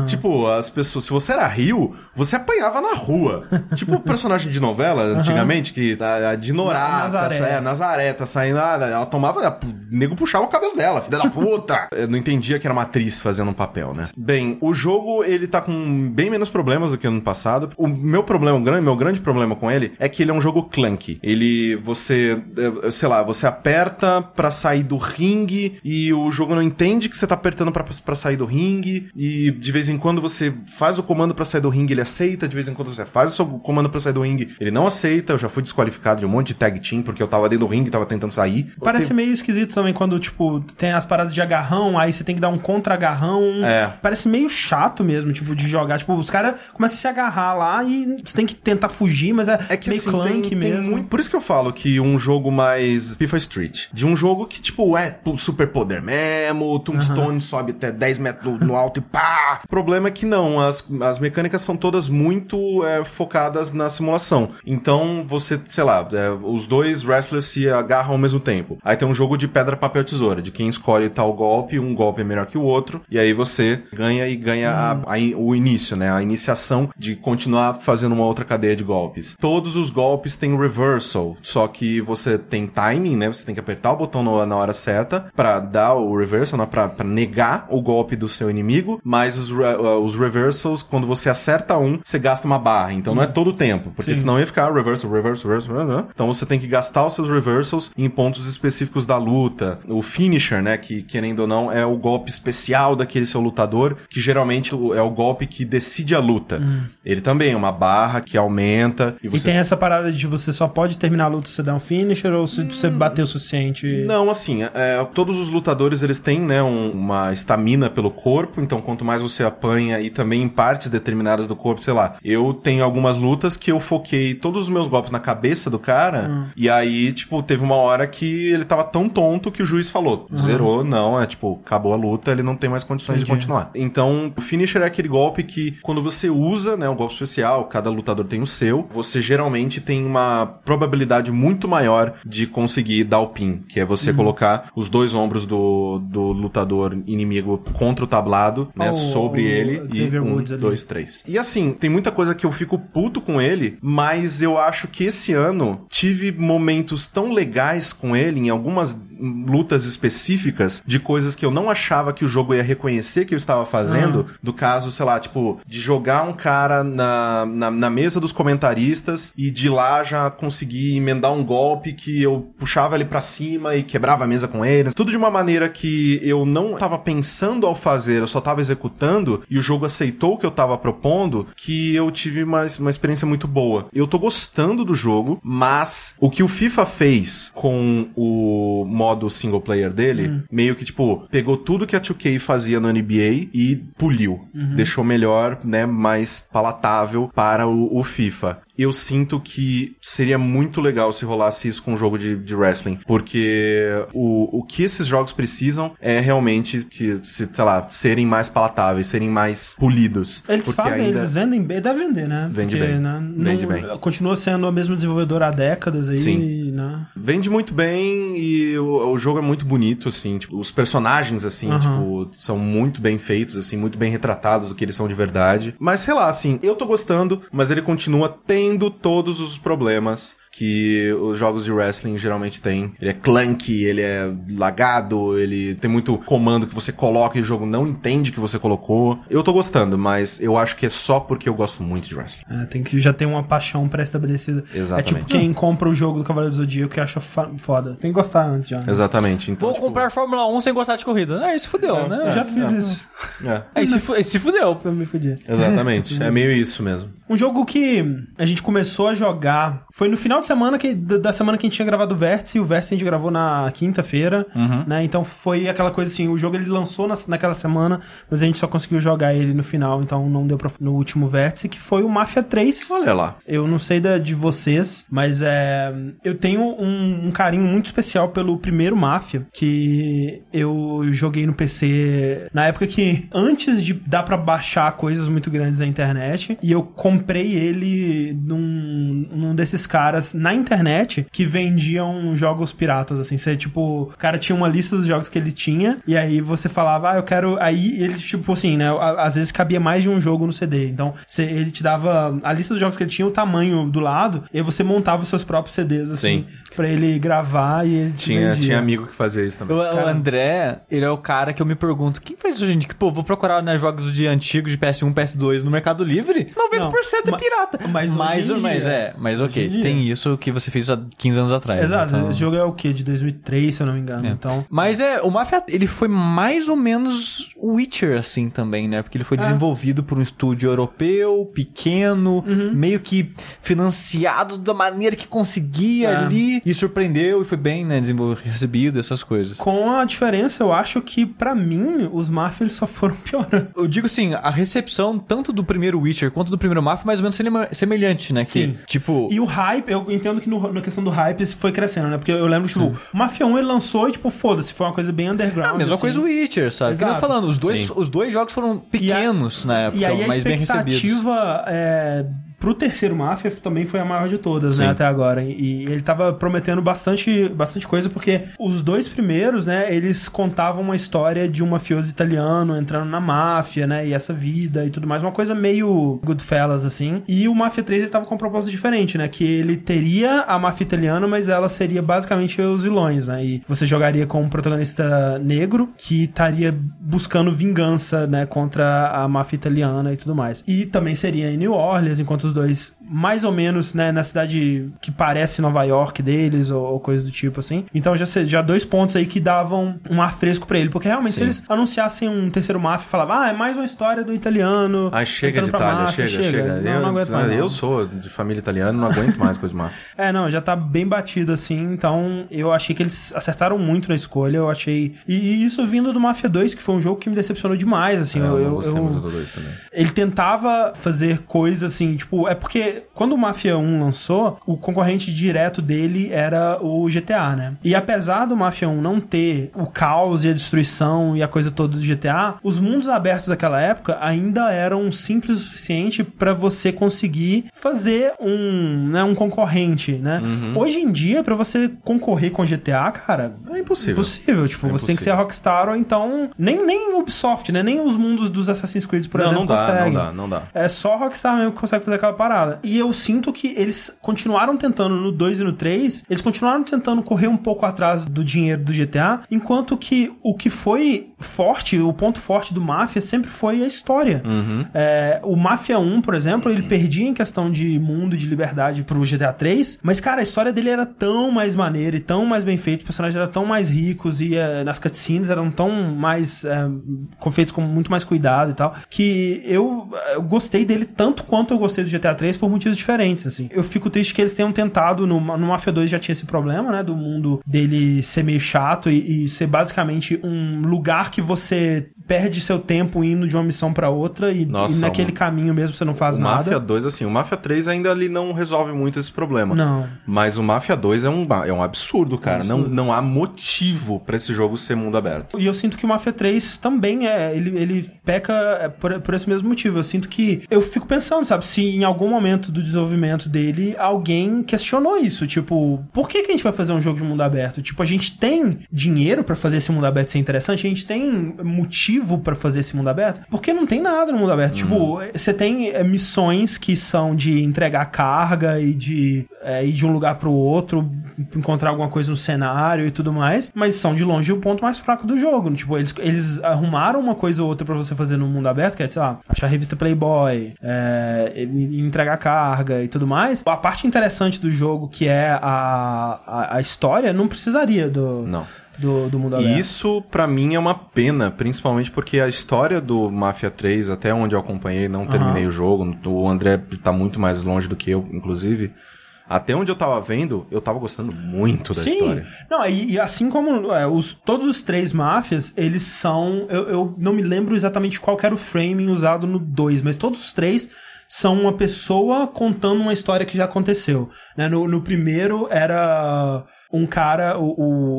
Tipo, as pessoas, se você era rio, você apanhava na rua. tipo o personagem de novela, antigamente, que a, a Dinorata, Nazaré. sa- é, Nazaré tá saindo, ah, ela tomava, o nego puxava o cabelo dela, filha da puta. Eu não entendia que era uma atriz fazendo um papel, né? Bem, o jogo, ele tá com bem menos problemas do que ano passado. O meu problema, o grande, meu grande problema com ele é que ele é um jogo clunky. Ele, você, eh, sei lá, você aperta pra sair do ringue e o jogo não entende que você tá apertando pra, pra sair do ringue e de vez em quando você faz o comando pra sair do ringue, ele aceita, de vez em quando você faz o seu comando pra sair do ringue, ele não aceita. Eu já fui desqualificado de um monte de tag team porque eu tava dentro do ringue e tava tentando sair. Parece meio esquisito também quando, tipo, tem as paradas de agarrão, aí você tem que dar um contra-agarrão. É. Parece meio chato mesmo, tipo, de jogar. Tipo, os caras começam a se agarrar lá e você tem que tentar fugir, mas é, É que meio assim, clunky tem, tem mesmo. muito. Por isso que eu falo que um jogo mais FIFA Street. De um jogo que, tipo, é super poder mesmo, o Tombstone sobe até 10 metros no alto e pá! O problema é que não, as, as mecânicas são todas muito é, focadas na simulação. Então, você, sei lá, é, os dois wrestlers se agarram ao mesmo tempo. Aí tem um jogo de pedra, papel, tesoura, de quem escolhe tal golpe, um golpe é melhor que o outro, e aí você ganha e ganha a- a in- o início, né? A iniciação de continuar fazendo uma outra cadeia de golpes. Todos os golpes têm reversal, só que você tem timing, né? Você tem que apertar o botão no- na hora certa pra dar o reversal, né? pra negar o golpe do seu inimigo, mas os, re- uh, os reversals, quando você acerta um, você gasta uma barra. Então não é todo o tempo, porque Sim. senão ia ficar reversal, reversal, reversal, reversal. Então você tem que gastar os seus reversals em pontos específicos da luta. O finisher, né? Que querendo ou não é o golpe especial daquele seu lutador, que geralmente é o golpe que decide a luta. Ele também é uma barra que aumenta e E você tem essa parada de você só pode terminar a luta se você der um finisher ou se você bater o suficiente. Não, assim, é, todos os lutadores eles têm, né, um- uma estamina pelo corpo, então quanto mais você apanha e também em partes determinadas do corpo, sei lá. Eu tenho algumas lutas que eu foquei todos os meus golpes na cabeça do cara, e aí, tipo, teve uma hora que ele tava tão tonto que o juiz falou, zerou, não, é tipo, acabou a luta, ele não tem mais condições de Entendi. continuar. Então, o finisher é aquele golpe que quando você usa, né, um golpe especial, cada lutador tem o seu, você geralmente tem uma probabilidade muito maior de conseguir dar o pin, que é você colocar os dois ombros do, do lutador inimigo contra o tablado, né, Oh, sobre ele e um, ali. dois, três. E assim, tem muita coisa que eu fico puto com ele, mas eu acho que esse ano tive momentos tão legais com ele em algumas lutas específicas de coisas que eu não achava que o jogo ia reconhecer que eu estava fazendo, do caso, sei lá, tipo, de jogar um cara na, na, na mesa dos comentaristas e de lá já conseguir emendar um golpe que eu puxava ele pra cima e quebrava a mesa com ele. Tudo de uma maneira que eu não tava pensando ao fazer, eu só tava executando e o jogo aceitou o que eu tava propondo, que eu tive uma, uma experiência muito boa. Eu tô gostando do jogo, mas o que o FIFA fez com o modo single player dele, meio que tipo, pegou tudo que a 2K fazia no NBA e puliu. Deixou melhor, né, mais palatável para o, o FIFA. Eu sinto que seria muito legal se rolasse isso com um jogo de, de wrestling, porque o, o que esses jogos precisam é realmente que, se, sei lá, serem mais palatáveis, serem mais polidos. Eles porque fazem, ainda- eles vendem bem, deve vender, né? Vende Porque, bem. Né, Vende não- bem. Continua sendo a mesma desenvolvedora há décadas aí, Sim. Né? Vende muito bem e o, o jogo é muito bonito, assim. Tipo, os personagens, assim, Aham. tipo, são muito bem feitos, assim, muito bem retratados do que eles são de verdade. Mas sei lá, assim, eu tô gostando, mas ele continua tendo todos os problemas que os jogos de wrestling geralmente têm. Ele é clunky, ele é lagado, ele tem muito comando que você coloca e o jogo não entende que você colocou. Eu tô gostando, mas eu acho que é só porque eu gosto muito de wrestling. É, tem que já ter uma paixão pré-estabelecida. Exatamente. É tipo quem compra o jogo do Cavaleiro do Zodíaco que acha foda. Tem que gostar antes já. né? Exatamente. Então, Vou tipo, comprar Fórmula 1 sem gostar de corrida. É, isso fudeu, né? Eu já fiz isso. é. É, se, fu- se fudeu. Pra me fudir. Exatamente. é meio isso mesmo. Um jogo que a gente começou a jogar foi no final de semana que, da semana que a gente tinha gravado o Vértice, e o Vértice a gente gravou na quinta-feira, né? Então foi aquela coisa assim, o jogo ele lançou na, naquela semana, mas a gente só conseguiu jogar ele no final, então não deu pra, no último Vértice, que foi o Mafia 3. Olha lá. Eu não sei da, de vocês, mas é, eu tenho um, um carinho muito especial pelo primeiro Mafia, que eu joguei no PC na época que, antes de dar pra baixar coisas muito grandes na internet, e eu comprei ele num, num desses caras na internet que vendiam jogos piratas, assim. Você, tipo, o cara tinha uma lista dos jogos que ele tinha, e aí você falava, ah, eu quero. Aí ele, tipo assim, né? Às vezes cabia mais de um jogo no CD. Então, você, ele te dava a lista dos jogos que ele tinha, o tamanho do lado, e aí você montava os seus próprios CDs, assim, Sim. pra ele gravar e ele te Tinha, vendia. tinha amigo que fazia isso O, também. o André, ele é o cara que eu me pergunto, quem faz isso, gente? Que, pô, vou procurar né, jogos de antigos de PS1, PS2 no Mercado Livre? 90% é ma- pirata. mas hoje em mas dia- é, mas ok, hoje tem isso que você fez há 15 anos atrás. Exato, então- esse jogo é o quê? De 2003, se eu não me engano. É. Então. Mas é, o Mafia, ele foi mais ou menos o Witcher, assim, também, né? Porque ele foi desenvolvido por um estúdio europeu, pequeno, meio que financiado da maneira que conseguia É. ali, e surpreendeu, e foi bem, né, recebido, essas coisas. Com a diferença, eu acho que, pra mim, os Mafia eles só foram piorando. Eu digo assim, a recepção tanto do primeiro Witcher quanto do primeiro Mafia é mais ou menos seme- semelhante, né? Sim. Que, tipo, E o hype, eu, eu entendo que no, na questão do hype isso foi crescendo, né? Porque eu lembro, tipo, o Mafia 1 ele lançou e, tipo, foda-se, foi uma coisa bem underground. É a mesma assim. coisa o Witcher, sabe? Que nem eu Exato. falando, os dois, Sim. os dois jogos foram pequenos na época, E aí a mas bem recebidos. expectativa é, pro terceiro Mafia também foi a maior de todas, né, Sim. até agora. E ele tava prometendo bastante, bastante coisa, porque os dois primeiros, né, eles contavam uma história de um mafioso italiano entrando na máfia, né, e essa vida e tudo mais, uma coisa meio Goodfellas, assim. E o Mafia 3 ele tava com um propósito diferente, né, que ele teria a máfia italiana, mas ela seria basicamente os vilões, né, e você jogaria com um protagonista negro que estaria buscando vingança, né, contra a máfia italiana e tudo mais. E também seria em New Orleans, enquanto os dois, mais ou menos, né, na cidade que parece Nova York deles, ou, ou coisa do tipo assim. Então já, se- já dois pontos aí que davam um ar fresco pra ele, porque realmente se Sim. eles anunciassem um terceiro máfia e falavam, ah, é mais uma história do italiano. Ai, chega de Itália, máfia, chega, chega. Não, eu, não aguento mais. eu não. sou de família italiana, não aguento mais coisa de máfia. É, não, já tá bem batido assim, então eu achei que eles acertaram muito na escolha, eu achei... E, isso vindo do Mafia 2, que foi um jogo que me decepcionou demais, assim, É, eu, eu... eu- muito do 2 também. ele tentava fazer coisas assim, tipo, é porque quando o Mafia 1 lançou, o concorrente direto dele era o GTA, né? E apesar do Mafia 1 não ter o caos e a destruição e a coisa toda do GTA, os mundos abertos daquela época ainda eram simples o suficiente pra você conseguir fazer um, né, um concorrente, né? Hoje em dia, pra você concorrer com GTA, cara, É impossível. Impossível, tipo, É você tem que ser. Rockstar ou então. Nem, nem Ubisoft, né? Nem os mundos dos Assassin's Creed, por não, exemplo, não dá, conseguem. não dá, não dá. É só Rockstar mesmo que consegue fazer aquela parada. E eu sinto que eles continuaram tentando no 2 e no 3, eles continuaram tentando correr um pouco atrás do dinheiro do GTA, enquanto que o que foi forte, o ponto forte do Mafia sempre foi a história. Uhum. É, o Mafia 1, por exemplo, ele perdia em questão de mundo e de liberdade pro GTA 3, mas, cara, a história dele era tão mais maneira e tão mais bem feita, os personagens eram tão mais ricos e eh, nas cutscenes eram tão mais com- feitos com muito mais cuidado e tal, que eu, eu gostei dele tanto quanto eu gostei do GTA 3 por motivos diferentes, assim. Eu fico triste que eles tenham tentado, no, no Mafia 2 já tinha esse problema, né, do mundo dele ser meio chato e, e ser basicamente um lugar que você perde seu tempo indo de uma missão pra outra e, Nossa, e naquele o- caminho mesmo você não faz O nada. Mafia 2, assim, o Mafia 3 ainda ali não resolve muito esse problema. Não. Mas o Mafia 2 é um, é um absurdo, cara. Não, não há motivo pra esse jogo ser mundo aberto. E eu sinto que o Mafia 3 também é. Ele, ele peca é, por, por esse mesmo motivo. Eu sinto que. Eu fico pensando, sabe, se em algum momento do desenvolvimento dele alguém questionou isso. Tipo, por que, que a gente vai fazer um jogo de mundo aberto? Tipo, a gente tem dinheiro pra fazer esse mundo aberto ser interessante? A gente tem motivo pra fazer esse mundo aberto? Porque não tem nada no mundo aberto. Tipo, você tem é, missões que são de entregar carga e de é, ir de um lugar pro outro, encontrar alguma coisa no cenário e tudo mais, mas são de longe o ponto mais fraco do jogo. Tipo, eles, eles arrumaram uma coisa ou outra pra você fazer no mundo aberto, que é, sei lá, achar a revista Playboy, é, entregar carga e tudo mais. A parte interessante do jogo, que é a, a, a história, não precisaria do, Não. Do, do mundo aberto. E isso, pra mim, é uma pena, principalmente porque a história do Mafia 3, até onde eu acompanhei, não terminei o jogo, o André tá muito mais longe do que eu, inclusive. Até onde eu tava vendo, eu tava gostando muito da Sim. história. Não, e, e assim como é, os, todos os três máfias, eles são. Eu, eu não me lembro exatamente qual era o framing usado no 2, mas todos os três são uma pessoa contando uma história que já aconteceu. Né? No, no primeiro era um cara, o,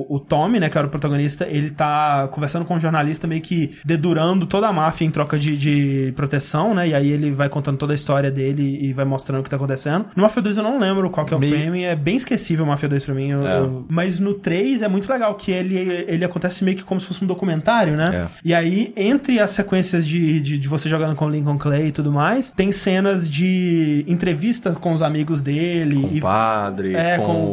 o, o Tommy, né, que era o protagonista, ele tá conversando com um jornalista meio que dedurando toda a máfia em troca de, de proteção, né? E aí ele vai contando toda a história dele e vai mostrando o que tá acontecendo. No Mafia 2 eu não lembro qual que é o Meio- frame, é bem esquecível o Mafia 2 pra mim. eu- É. eu- mas no 3 é muito legal que ele, ele acontece meio que como se fosse um documentário, né? É. E aí, entre as sequências de, de, de você jogando com Lincoln Clay e tudo mais, tem cenas de entrevista com os amigos dele. Com e o padre, É, com, com-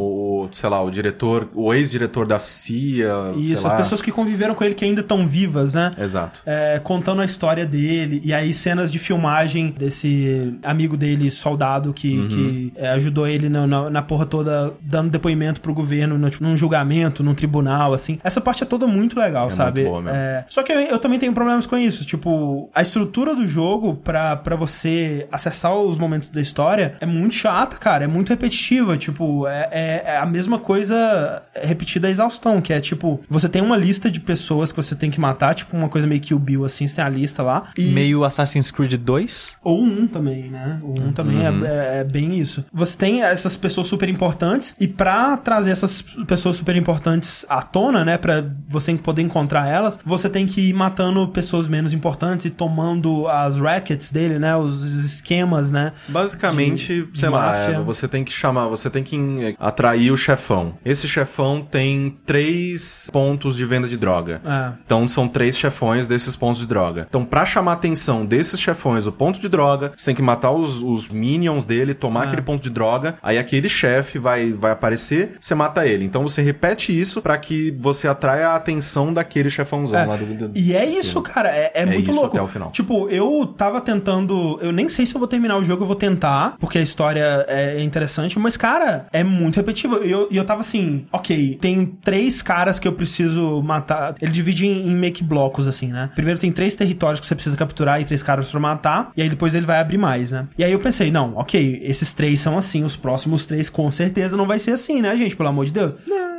o, sei lá, o diretor, o ex-diretor da CIA, Isso, as pessoas que conviveram com ele que ainda estão vivas, né? Exato. É, contando a história dele, e aí cenas de filmagem desse amigo dele, soldado, que, Uhum. que é, ajudou ele na, na, na porra toda, dando depoimento pro governo, no, tipo, num julgamento, num tribunal, assim. Essa parte é toda muito legal, É sabe? muito boa mesmo. É, só que eu, eu também tenho problemas com isso, tipo, a estrutura do jogo pra, pra você acessar os momentos da história é muito chata, cara, é muito repetitiva, tipo, é, é- é a mesma coisa repetida a exaustão, que é tipo, você tem uma lista de pessoas que você tem que matar, tipo uma coisa meio que o Bill, assim, você tem a lista lá. E... Meio Assassin's Creed 2. Ou um também, né? O um também é, é, é bem isso. Você tem essas pessoas super importantes, e pra trazer essas pessoas super importantes à tona, né? Pra você poder encontrar elas, você tem que ir matando pessoas menos importantes e tomando as rackets dele, né? Os esquemas, né? Basicamente, de sei lá, máfia. é, você tem que chamar, você tem que atrair o chefão. Esse chefão tem três pontos de venda de droga. É. Então são três chefões desses pontos de droga. Então, pra chamar a atenção desses chefões, o ponto de droga, você tem que matar os, os minions dele, tomar É. aquele ponto de droga, aí aquele chefe vai, vai aparecer, você mata ele. Então você repete isso pra que você atraia a atenção daquele chefãozão É, lá do, do E é cima. isso, cara, é, é muito isso louco. até o final. Tipo, eu tava tentando. Eu nem sei se eu vou terminar o jogo, eu vou tentar, porque a história é interessante, mas, cara, é muito repetitivo. E eu, e eu tava assim, ok, tem três caras que eu preciso matar. Ele divide em, em meio que blocos, assim, né? Primeiro tem três territórios que você precisa capturar e três caras pra matar, e aí depois ele vai abrir mais, né? E aí eu pensei, não, ok, esses três são assim, os próximos três com certeza não vai ser assim, né, gente? Pelo amor de Deus.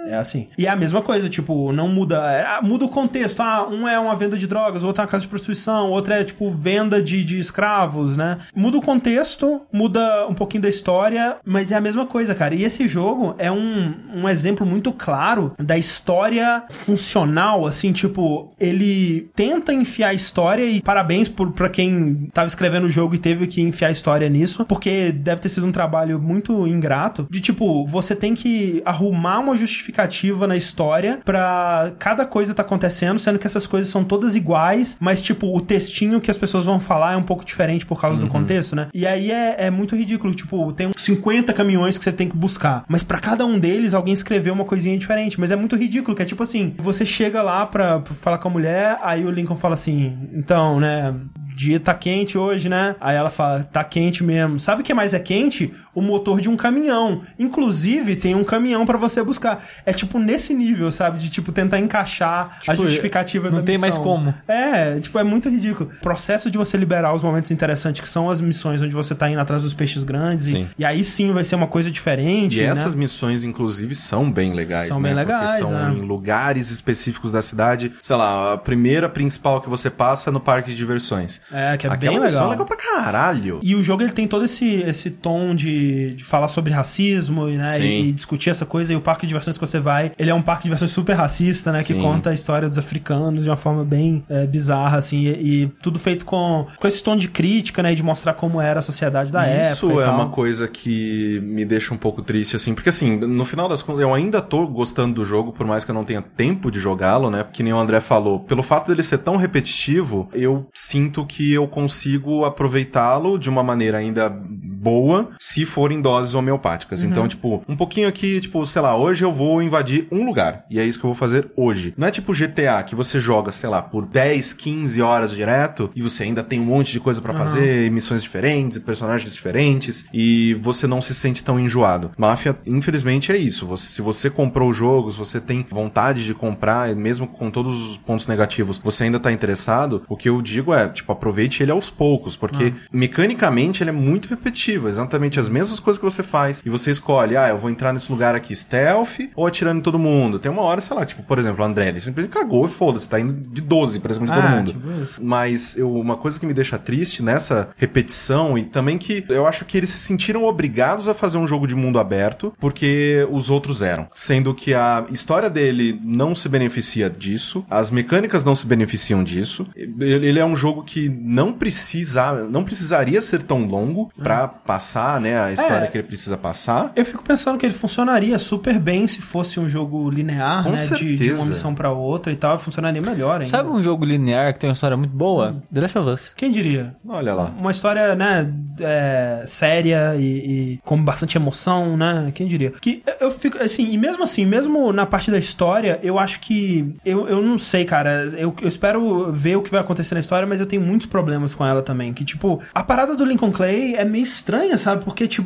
É assim. E é a mesma coisa, tipo, não muda. é, muda o contexto. Ah, um é uma venda de drogas, outro é uma casa de prostituição, outro é, tipo, venda de, de escravos, né? Muda o contexto, muda um pouquinho da história, mas é a mesma coisa, cara. E esse jogo é um, um exemplo muito claro da história funcional, assim, tipo, ele tenta enfiar a história e parabéns por, pra quem tava escrevendo o jogo e teve que enfiar a história nisso, porque deve ter sido um trabalho muito ingrato, de tipo, você tem que arrumar uma justificativa na história pra cada coisa tá acontecendo, sendo que essas coisas são todas iguais, mas tipo, o textinho que as pessoas vão falar é um pouco diferente por causa do contexto, né? E aí é, é muito ridículo, tipo, tem uns 50 caminhões que você tem que buscar, mas pra cada um deles alguém escreveu uma coisinha diferente, mas é muito ridículo, que é tipo assim, você chega lá pra, pra falar com a mulher, aí o Lincoln fala assim, então, né, dia tá quente hoje, né? Aí ela fala, tá quente mesmo. Sabe o que mais é quente? O motor de um caminhão. Inclusive, tem um caminhão pra você buscar. É tipo nesse nível, sabe? De tipo tentar encaixar a Tipo, justificativa não da tem missão. mais como. É, tipo, é muito ridículo. O processo de você liberar os momentos interessantes, que são as missões onde você tá indo atrás dos peixes grandes, e, Sim. e aí sim vai ser uma coisa diferente. E né? essas missões, inclusive, são bem legais, São né? bem legais, Porque são né? em lugares específicos da cidade. Sei lá, a primeira principal que você passa é no parque de diversões. É, que é Aquela bem missão legal. é legal pra caralho. E o jogo ele tem todo esse, esse tom de, de falar sobre racismo né, e, e discutir essa coisa. E o parque de diversões que você vai, ele é um parque de diversões super racista, né? Que Sim. conta a história dos africanos de uma forma bem é, bizarra, assim. E, e tudo feito com, com esse tom de crítica, né? E de mostrar como era a sociedade da época. Isso é tal. uma coisa que me deixa um pouco triste, assim, porque assim, no final das contas, eu ainda tô gostando do jogo, por mais que eu não tenha tempo de jogá-lo, né? Porque nem o André falou, pelo fato dele ser tão repetitivo, eu sinto que eu consigo aproveitá-lo de uma maneira ainda boa, se for em doses homeopáticas. Então, tipo, um pouquinho aqui, tipo, sei lá, hoje eu vou invadir um lugar, e é isso que eu vou fazer hoje. Não é tipo GTA, que você joga, sei lá, por 10, 15 horas direto, e você ainda tem um monte de coisa pra fazer, e missões diferentes, personagens diferentes, e você não se sente tão enjoado. Máfia, infelizmente, é isso. Você- se você comprou o jogo, se você tem vontade de comprar, mesmo com todos os pontos negativos, você ainda tá interessado, o que eu digo é, tipo, aproveite ele aos poucos, porque mecanicamente ele é muito repetitivo, exatamente as mesmas coisas que você faz, e você escolhe, ah, eu vou entrar nesse lugar aqui stealth ou atirando em todo mundo. Tem uma hora, sei lá, tipo, por exemplo, o André, ele simplesmente cagou e foda-se, tá indo de 12 pra cima de todo Ah, mundo. tipo. Mas eu, uma coisa que me deixa triste nessa repetição e também que eu acho que eles se sentiram obrigados a fazer um jogo de mundo aberto porque os outros eram. Sendo que a história dele não se beneficia disso, as mecânicas não se beneficiam disso. Ele é um jogo que não precisa, não precisaria ser tão longo pra passar, né, a história É. que ele precisa passar. Eu fico pensando que ele funcionaria super bem se fosse um jogo linear, Com né? De, de uma missão pra outra e tal, funcionaria melhor ainda. Sabe um jogo linear que tem uma história muito boa? The Last of Us. Quem diria? Olha lá. Uma história, né, é, séria e, e com bastante emoção, né? Quem diria? Que eu- eu fico, assim, e mesmo assim, mesmo na parte da história, eu acho que. Eu, eu não sei, cara. Eu, eu espero ver o que vai acontecer na história, mas eu tenho muitos problemas com ela também. Que, tipo, a parada do Lincoln Clay é meio estranha, sabe? Porque, tipo,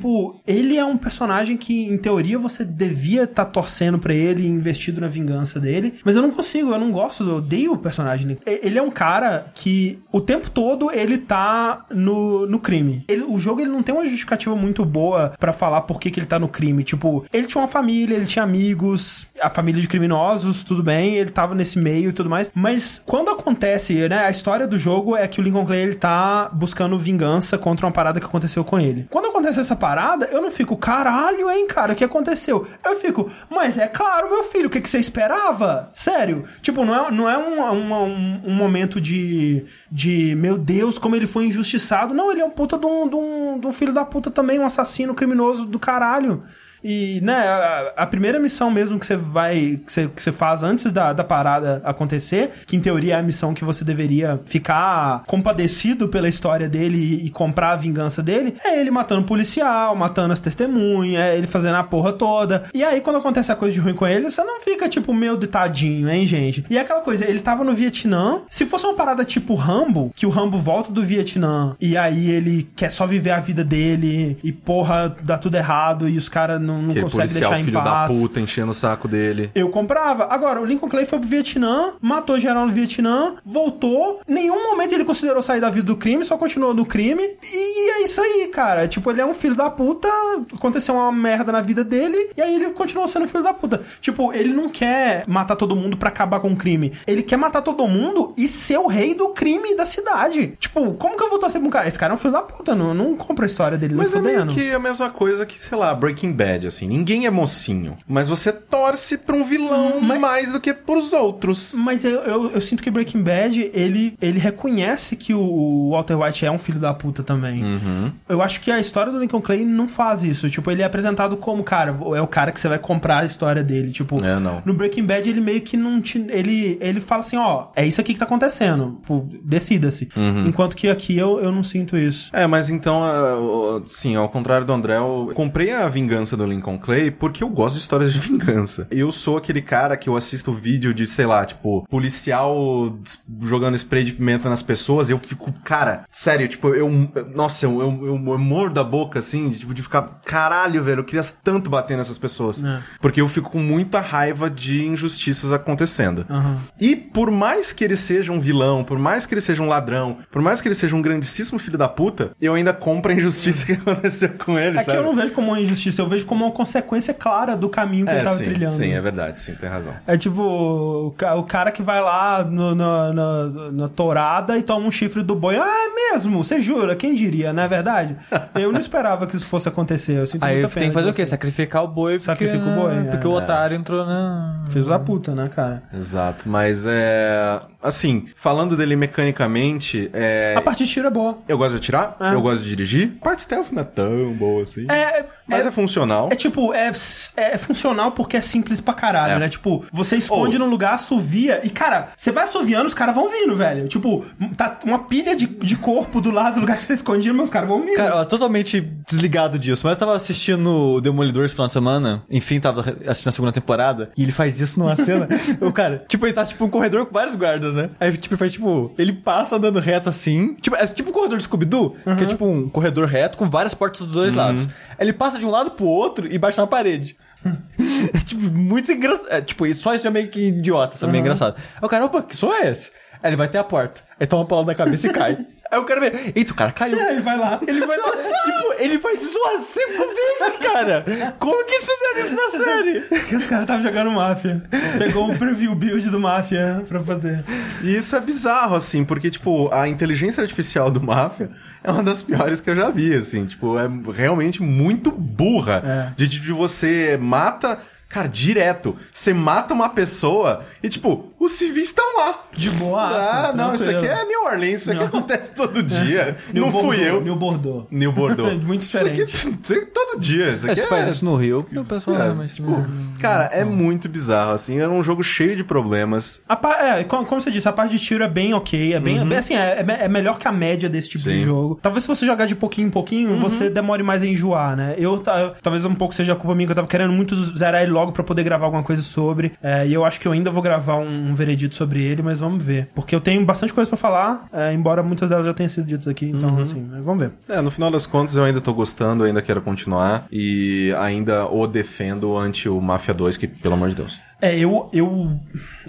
ele é um personagem que, em teoria, você devia estar tá torcendo pra ele investido na vingança dele. Mas eu não consigo, eu não gosto, eu odeio o personagem. Ele é um cara que o tempo todo ele tá no, no crime. Ele, o jogo ele não tem uma justificativa muito boa para falar por que, que ele tá no crime. Tipo, ele tinha uma família, ele tinha amigos, a família de criminosos, tudo bem, ele tava nesse meio e tudo mais. Mas quando acontece, né, a história do jogo é que o Lincoln Clay ele tá buscando vingança contra uma parada que aconteceu com ele. Quando acontece essa parada, eu não fico, caralho, hein, cara, o que aconteceu? Eu fico, mas é claro, meu filho, o que, que você esperava? Sério? Tipo, não é, não é um, um, um momento de, de, meu Deus, como ele foi injustiçado. Não, ele é um puta de um, de um, de um filho da puta também, um assassino criminoso do caralho. E, né, a, a, primeira missão mesmo que você vai, que você, que você faz antes da, da parada acontecer, que em teoria é a missão que você deveria ficar compadecido pela história dele e, e comprar a vingança dele, é ele matando policial, matando as testemunhas, é ele fazendo a porra toda. E aí, quando acontece a coisa de ruim com ele, você não fica tipo, meu ditadinho, hein, gente? E é aquela coisa, ele tava no Vietnã, se fosse uma parada tipo Rambo, que o Rambo volta do Vietnã e aí ele quer só viver a vida dele e porra, dá tudo errado e os caras não não, não consegue policial, deixar em filho paz. da puta enchendo o saco dele. Eu comprava. Agora, o Lincoln Clay foi pro Vietnã, matou geral no Vietnã, voltou. Nenhum momento ele considerou sair da vida do crime, só continuou no crime. E é isso aí, cara. Tipo, ele é um filho da puta, aconteceu uma merda na vida dele, e aí ele continuou sendo filho da puta. Tipo, ele não quer matar todo mundo para acabar com o crime. Ele quer matar todo mundo e ser o rei do crime da cidade. Tipo, como que eu vou torcer pra um cara? Esse cara é um filho da puta, não, não compra a história dele, Mas não é meio fudendo. que a mesma coisa que, sei lá, Breaking Bad, assim. Ninguém é mocinho. Mas você torce pra um vilão Mas- mais do que pros outros. Mas eu, eu, eu sinto que Breaking Bad, ele, ele reconhece que o Walter White é um filho da puta também. Uhum. Eu acho que a história do Lincoln Clay não faz isso. Tipo, ele é apresentado como, cara, é o cara que você vai comprar a história dele. Tipo, É, não. no Breaking Bad ele meio que não te. Ele, ele fala assim, ó, é isso aqui que tá acontecendo. Tipo, decida-se. Uhum. Enquanto que aqui eu, eu não sinto isso. É, mas então, o- sim, ao contrário do André, eu comprei a vingança do Lincoln Clay porque eu gosto de histórias de vingança. Eu sou aquele cara que eu assisto vídeo de, sei lá, tipo, policial jogando spray de pimenta nas pessoas eu fico, cara, sério, tipo, eu, nossa, eu, eu, eu mordo a boca, assim, de, tipo, de ficar, caralho, velho, eu queria tanto bater nessas pessoas. É. Porque eu fico com muita raiva de injustiças acontecendo. Aham. E por mais que ele seja um vilão, por mais que ele seja um ladrão, por mais que ele seja um grandíssimo filho da puta, eu ainda compro a injustiça que aconteceu com ele, É que sabe? eu não vejo como uma injustiça, eu vejo como uma consequência clara do caminho que ele É, tava sim, trilhando. sim, é verdade, sim, tem razão. É tipo o, ca- o cara que vai lá no, no- no- na tourada e toma um chifre do boi. Ah, é mesmo? Você jura? Quem diria, não é verdade? Eu não esperava que isso fosse acontecer. Eu sinto Aí muita tem que fazer o quê? Sacrificar o boi. porque- Sacrifica o boi, é. Porque o otário entrou na... Fez a puta, né, cara? Exato, mas é. Assim, falando dele mecanicamente, é. A parte de tiro é boa. Eu gosto de atirar, É. eu gosto de dirigir. A parte stealth não é tão boa assim. É, Mas é, é, funcional. é tipo, é, é funcional porque é simples pra caralho, É. né? Tipo, você esconde Ou- num lugar, assovia, e cara, você vai assoviando, os caras vão vindo, velho. Tipo, tá uma pilha de, de corpo do lado do lugar que você tá escondido, mas os caras vão vindo. Cara, ó, totalmente desligado disso. Mas eu tava assistindo o Demolidor esse final de semana. Enfim, tava assistindo a segunda temporada. E ele faz isso numa cena. o cara, tipo, ele tá tipo um corredor com vários guardas, né? Aí, tipo, faz tipo. Ele passa andando reto assim. Tipo, é tipo um corredor de Scooby-Doo, que é tipo um corredor reto com várias portas dos dois lados. Aí ele passa de um lado pro outro e bate na parede. É, tipo, muito engraçado. É, tipo, isso- só isso é meio que idiota, isso é meio engraçado. Aí o cara, opa, que som é esse? Aí ele vai até a porta. Aí toma uma palavra na cabeça e cai. Aí o cara vê, eita, o cara caiu. É, ele vai lá. Ele vai lá, tipo, ele faz isso umas cinco vezes, cara. Como que eles fizeram isso na série? Que os caras estavam jogando máfia. Pegou um preview build do máfia pra fazer. E isso é bizarro, assim, porque, tipo, a inteligência artificial do Máfia é uma das piores que eu já vi, assim. Tipo, é realmente muito burra. É. De, de você mata... Cara, direto. Você mata uma pessoa e, tipo, os civis estão lá. De boaça, Ah, não, isso aqui tranquilo. é New Orleans. Isso aqui Não. acontece todo dia. New não fui Bordeaux, eu. New Bordeaux. New Bordeaux. Muito Isso aqui, diferente. isso aqui todo dia. Isso É, aqui se é... faz isso no Rio, o pessoal é, realmente... tipo, cara, é muito bizarro, assim. Era um jogo cheio de problemas. A pa- é, como, como você disse, a parte de tiro é bem ok, é bem, bem assim, é, é me- é melhor que a média desse tipo de Sim. jogo. Talvez se você jogar de pouquinho em pouquinho, você demore mais a enjoar, né? Eu, ta- talvez um pouco seja a culpa minha que eu tava querendo muito zerar ele logo logo pra poder gravar alguma coisa sobre. É, e eu acho que eu ainda vou gravar um, um veredito sobre ele, mas vamos ver. Porque eu tenho bastante coisa pra falar, é, embora muitas delas já tenham sido ditas aqui. Então, assim, vamos ver. É, no final das contas eu ainda tô gostando, ainda quero continuar e ainda o defendo ante o Mafia 2, que pelo amor de Deus. É, eu, eu.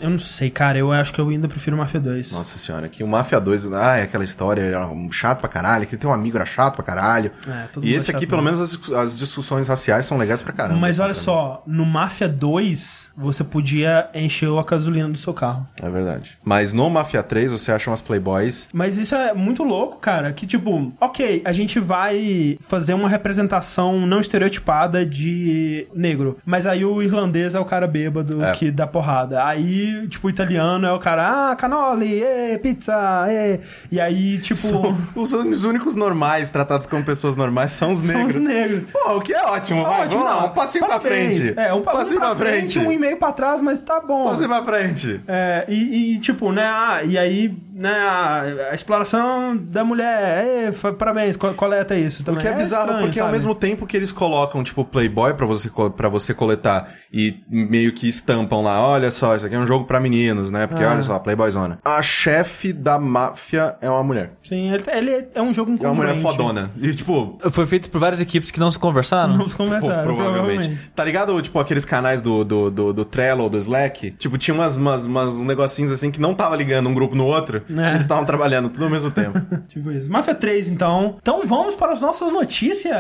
Eu não sei, cara. Eu acho que eu ainda prefiro Mafia 2. Nossa senhora, que o Mafia 2, ah, é aquela história, era um chato pra caralho, que tem um amigo era chato pra caralho. É, e esse aqui, pelo mesmo. menos, as, as discussões raciais são legais pra caramba. Mas assim, olha só, no Mafia 2, você podia encher a gasolina do seu carro. É verdade. Mas no Mafia 3, você acha umas Playboys. Mas isso é muito louco, cara. Que tipo, ok, a gente vai fazer uma representação não estereotipada de negro. Mas aí o irlandês é o cara bêbado É. que dá porrada. Aí, tipo, o italiano é o cara, ah, canoli, ê, pizza, ê. E aí, tipo. São- os, os únicos normais, tratados como pessoas normais, são os São negros. os negros. Pô, o que é ótimo, vai, Ótimo, vamos lá, não. um passinho Parabéns. pra frente. É, um, pa- passinho um pra frente, um e meio pra trás, mas tá bom. Um passinho pra frente. É, e, e, tipo, né, ah, e aí, né, a, a exploração da mulher, fa- parabéns, co- coleta isso também. O que é, bizarro, estranho, porque ao sabe? mesmo tempo que eles colocam, tipo, Playboy pra você, pra você coletar e meio que estampam lá, olha só, isso aqui é um jogo pra meninos, né? Porque Ah. olha só, Playboyzona. A chefe da máfia é uma mulher. Sim, ele, ele é um jogo É uma mulher incongruente. fodona. E, tipo, Foi feito por várias equipes que não se conversaram? Não se Pô, conversaram, provavelmente. provavelmente. Tá ligado, tipo, aqueles canais do, do, do, do Trello ou do Slack? Tipo, tinha umas, umas, umas uns negocinhos assim que não tava ligando um grupo no outro. É. Eles estavam trabalhando tudo ao mesmo tempo. Tipo isso. Mafia 3, então. Então vamos para as nossas notícias.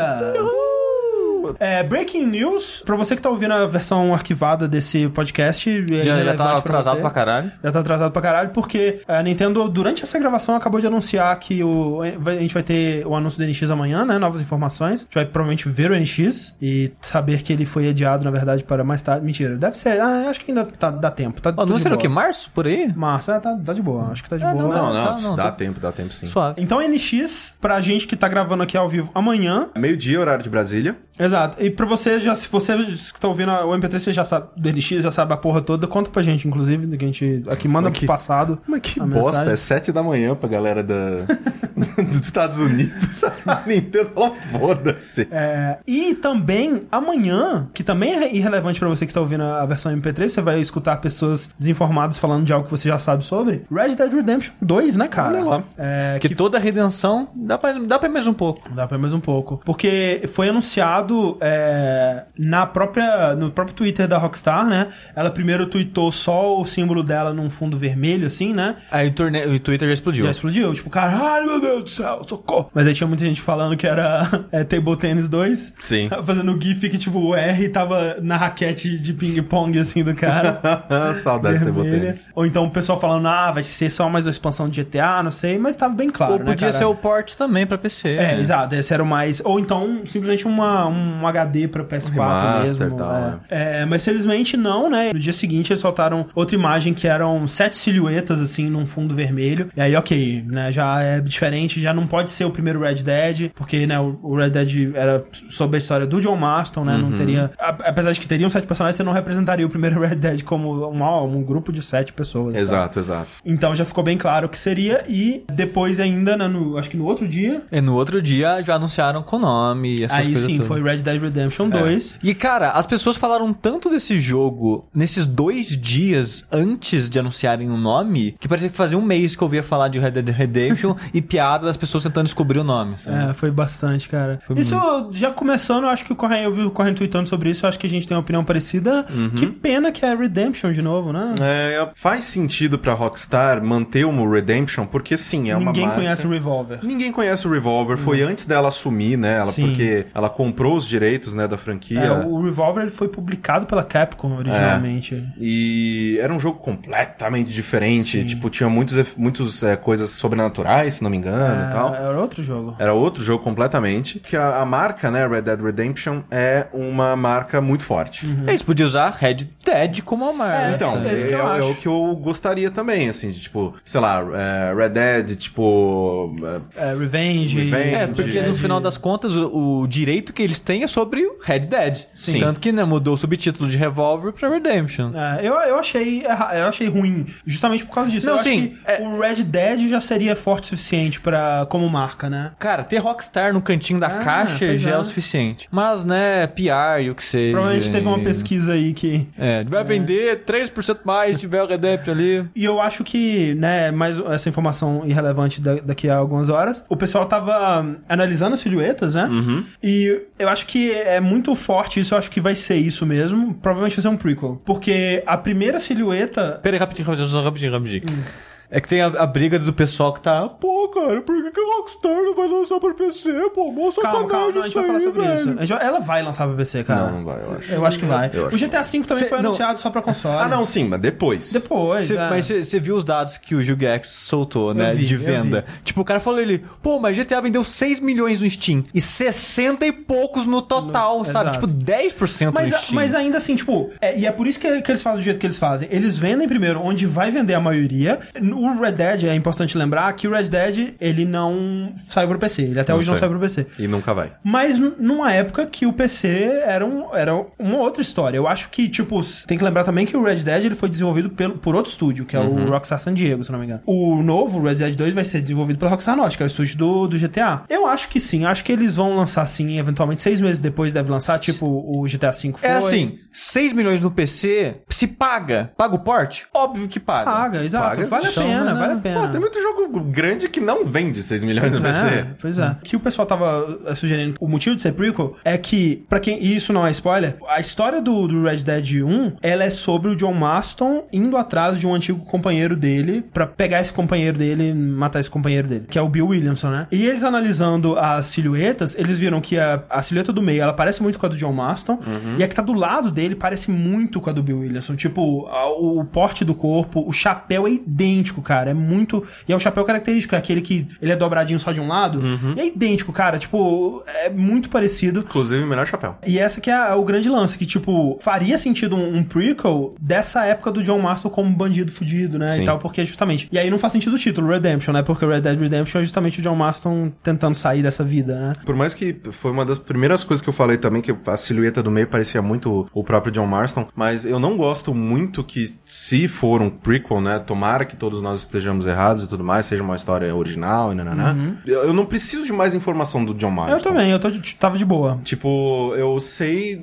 É, breaking news, pra você que tá ouvindo a versão arquivada desse podcast, é Já, já irrelevante tá pra atrasado você. pra caralho. Já tá atrasado pra caralho, porque a Nintendo, durante essa gravação, acabou de anunciar que o, a gente vai ter o anúncio do NX amanhã, né? Novas informações. A gente vai provavelmente ver o NX e saber que ele foi adiado, na verdade, para mais tarde. Mentira, deve ser. Ah, acho que ainda tá, dá tempo. Tá não de será o que? Março? Por aí? Março, é, tá, tá de boa. Acho que tá de Ah, boa. não, Não, não, tá, não, dá tá. tempo, dá tempo sim. Suave. Então, NX, pra gente que tá gravando aqui ao vivo amanhã. Meio-dia, horário de Brasília. Exato. E pra você, já, se você que tá ouvindo o MP3, você já sabe do NX, já sabe a porra toda. Conta pra gente, inclusive, que a gente aqui manda Mas que- pro passado. Mas que a bosta, mensagem. é sete da manhã pra galera da... dos Estados Unidos. A Nintendo falou, foda-se. É, e também, amanhã, que também é irrelevante pra você que está ouvindo a versão MP3, você vai escutar pessoas desinformadas falando de algo que você já sabe sobre. Red Dead Redemption 2, né, cara? Olha lá. É, Que toda a redenção dá pra, dá pra ir mais um pouco. Dá pra mais um pouco. Porque foi anunciado é, na própria, no próprio Twitter da Rockstar, né? Ela primeiro tweetou só o símbolo dela num fundo vermelho, assim, né? Aí o, torne... o Twitter já explodiu. Já explodiu. Tipo, caralho, meu Deus do céu, socorro. Mas aí tinha muita gente falando que era é, Table Tennis 2. Sim. Fazendo o GIF que, tipo, o R tava na raquete de ping-pong, assim, do cara. Saudades de vermelha. Tebotennis. Ou então o pessoal falando, ah, vai ser só mais uma expansão de GTA, não sei. Mas tava bem claro, Ou né, podia cara? ser o port também pra PC. É, né? exato, esse era o mais. Ou então, simplesmente uma, um HD pra PS4 remaster mesmo. e tal, é. É, mas felizmente não, né? No dia seguinte eles soltaram outra imagem que eram sete silhuetas, assim, num fundo vermelho. E aí, ok, né? Já é diferente, já não pode ser o primeiro Red Dead, porque, né, o o Red Dead era sobre a história do John Marston, né? Não teria. Apesar de que teriam sete personagens, você não representaria o primeiro Red Dead como um, um grupo de sete pessoas. tal. Exato, exato. Então já ficou bem claro o que seria. E depois, ainda, né, no, acho que no outro dia, E no outro dia já anunciaram com nome e essas Aí coisas sim, todas. foi Red Dead Redemption 2. E cara, as pessoas falaram tanto desse jogo nesses dois dias antes de anunciarem o nome que parecia que fazia um mês que eu ouvia falar de Red Dead Redemption e piada das pessoas tentando descobrir o nome. sabe? É, foi bastante, cara. Foi isso, já começando, eu acho que o Correio, eu vi o Correio tweetando sobre isso, eu acho que a gente tem uma opinião parecida. Que pena que é Redemption de novo, né? É, faz sentido pra Rockstar manter o Redemption, porque sim, é uma Ninguém conhece o Revolver. Ninguém conhece o Revolver, foi antes dela assumir, né? Ela, Sim. porque ela comprou os direitos, né, da franquia. É, o Revolver ele foi publicado pela Capcom originalmente. E era um jogo completamente diferente. Tipo, tinha muitos, eff- muitos é, coisas sobrenaturais, se não me engano e tal. É, era outro jogo. Era outro jogo completamente. Que a, a marca, né, Red Dead Redemption, é uma marca muito forte. Eles podiam usar Red Dead como uma marca. Então, É é, é- é o que eu gostaria também, assim, de, tipo, sei lá, é, Red Dead, tipo. é, É, Revenge. Revenge. É, porque no final das contas, o, o direito que eles têm é sobre o Red Dead. Sim. Tanto que né, mudou o subtítulo de Revolver pra Redemption. É, eu, eu, achei, eu achei ruim, justamente por causa disso. Não, eu sim, acho que é- o Red Dead já seria forte o suficiente pra, como marca, né? Cara, ter Rockstar no cantinho da Ah, caixa já é. é. o suficiente. Mas, né, PR e o que seja. Provavelmente teve uma pesquisa aí que. É, vai vender 3% mais se tiver o Redemption ali. E eu acho que, né, mais essa informação irrelevante da- daqui a algumas horas, o pessoal tava analisando as silhuetas, né? E eu acho que é muito forte isso, eu acho que vai ser isso mesmo. Provavelmente vai ser um prequel. Porque a primeira silhueta. Pera aí, rapidinho, rapidinho, rapidinho, rapidinho. É que tem a, a briga do pessoal que tá, pô, cara, por que, que a Rockstar não vai lançar pra PC? Pô, moça Calma, calma, não, a gente vai falar sobre isso. A gente vai- Ela vai lançar pra PC, cara. Não, não vai, eu acho. Eu acho que vai. Acho o GTA V também Cê- foi não. anunciado só pra console. Ah, não, sim, mas depois. Depois. Cê- é. Mas você viu os dados que o Gilgax soltou, né? vi, de venda. Tipo, o cara falou ele, pô, mas GTA vendeu 6 milhões no Steam e 60 e poucos no total, No- sabe? exato. Tipo, 10% Mas, no a- Steam. mas ainda assim, tipo, é- e é por isso que, que eles fazem do jeito que eles fazem. Eles vendem primeiro onde vai vender a maioria. O Red Dead, é importante lembrar que o Red Dead, ele não saiu pro PC. Ele até Não hoje não sai. saiu pro PC. E nunca vai. Mas numa época que o PC era, um, era uma outra história. Eu acho que, tipo, tem que lembrar também que o Red Dead ele foi desenvolvido pelo, por outro estúdio, que é Uhum. o Rockstar San Diego, se não me engano. O novo, o Red Dead 2, vai ser desenvolvido pela Rockstar Norte, que é o estúdio do, do GTA. Eu acho que sim, acho que eles vão lançar sim, eventualmente, seis meses depois deve lançar, tipo o GTA V foi. É assim, 6 milhões no PC, se paga. Paga o porte? Óbvio que paga. Paga, exato. Paga. Vale a Então, pena, né? vale a pena. Pô, tem muito jogo grande que não vende 6 milhões no Pois PC. é, pois é. O que o pessoal tava eh, sugerindo, o motivo de ser prequel é que, pra quem. E isso não é spoiler, a história do, do Red Dead 1 ela é sobre o John Marston indo atrás de um antigo companheiro dele pra pegar esse companheiro dele e matar esse companheiro dele, que é o Bill Williamson, né? E eles analisando as silhuetas, eles viram que a, a silhueta do meio ela parece muito com a do John Marston e a que tá do lado dele parece muito com a do Bill Williamson. Tipo, a- o porte do corpo, o chapéu é idêntico, cara. É muito. E é um chapéu característico, é aquele que ele é dobradinho só de um lado. E é idêntico, cara. Tipo, é muito parecido. Inclusive, o melhor chapéu. E essa que é a- o grande lance, que, tipo, faria sentido um, um prequel dessa época do John Marston como bandido fudido, né? Sim. E tal, porque justamente. E aí não faz sentido o título, Redemption, né? Porque Red Dead Redemption é justamente o John Marston tentando sair dessa vida, né? Por mais que foi uma das primeiras coisas que eu falei também, que a silhueta do meio parecia muito o próprio John Marston, mas eu não gosto muito que, se for um prequel, né, tomara que todos nós estejamos errados e tudo mais, seja uma história original e nananã. Eu, eu não preciso de mais informação do John Marston. Eu também, eu tô, de- tava de boa. Tipo, eu sei,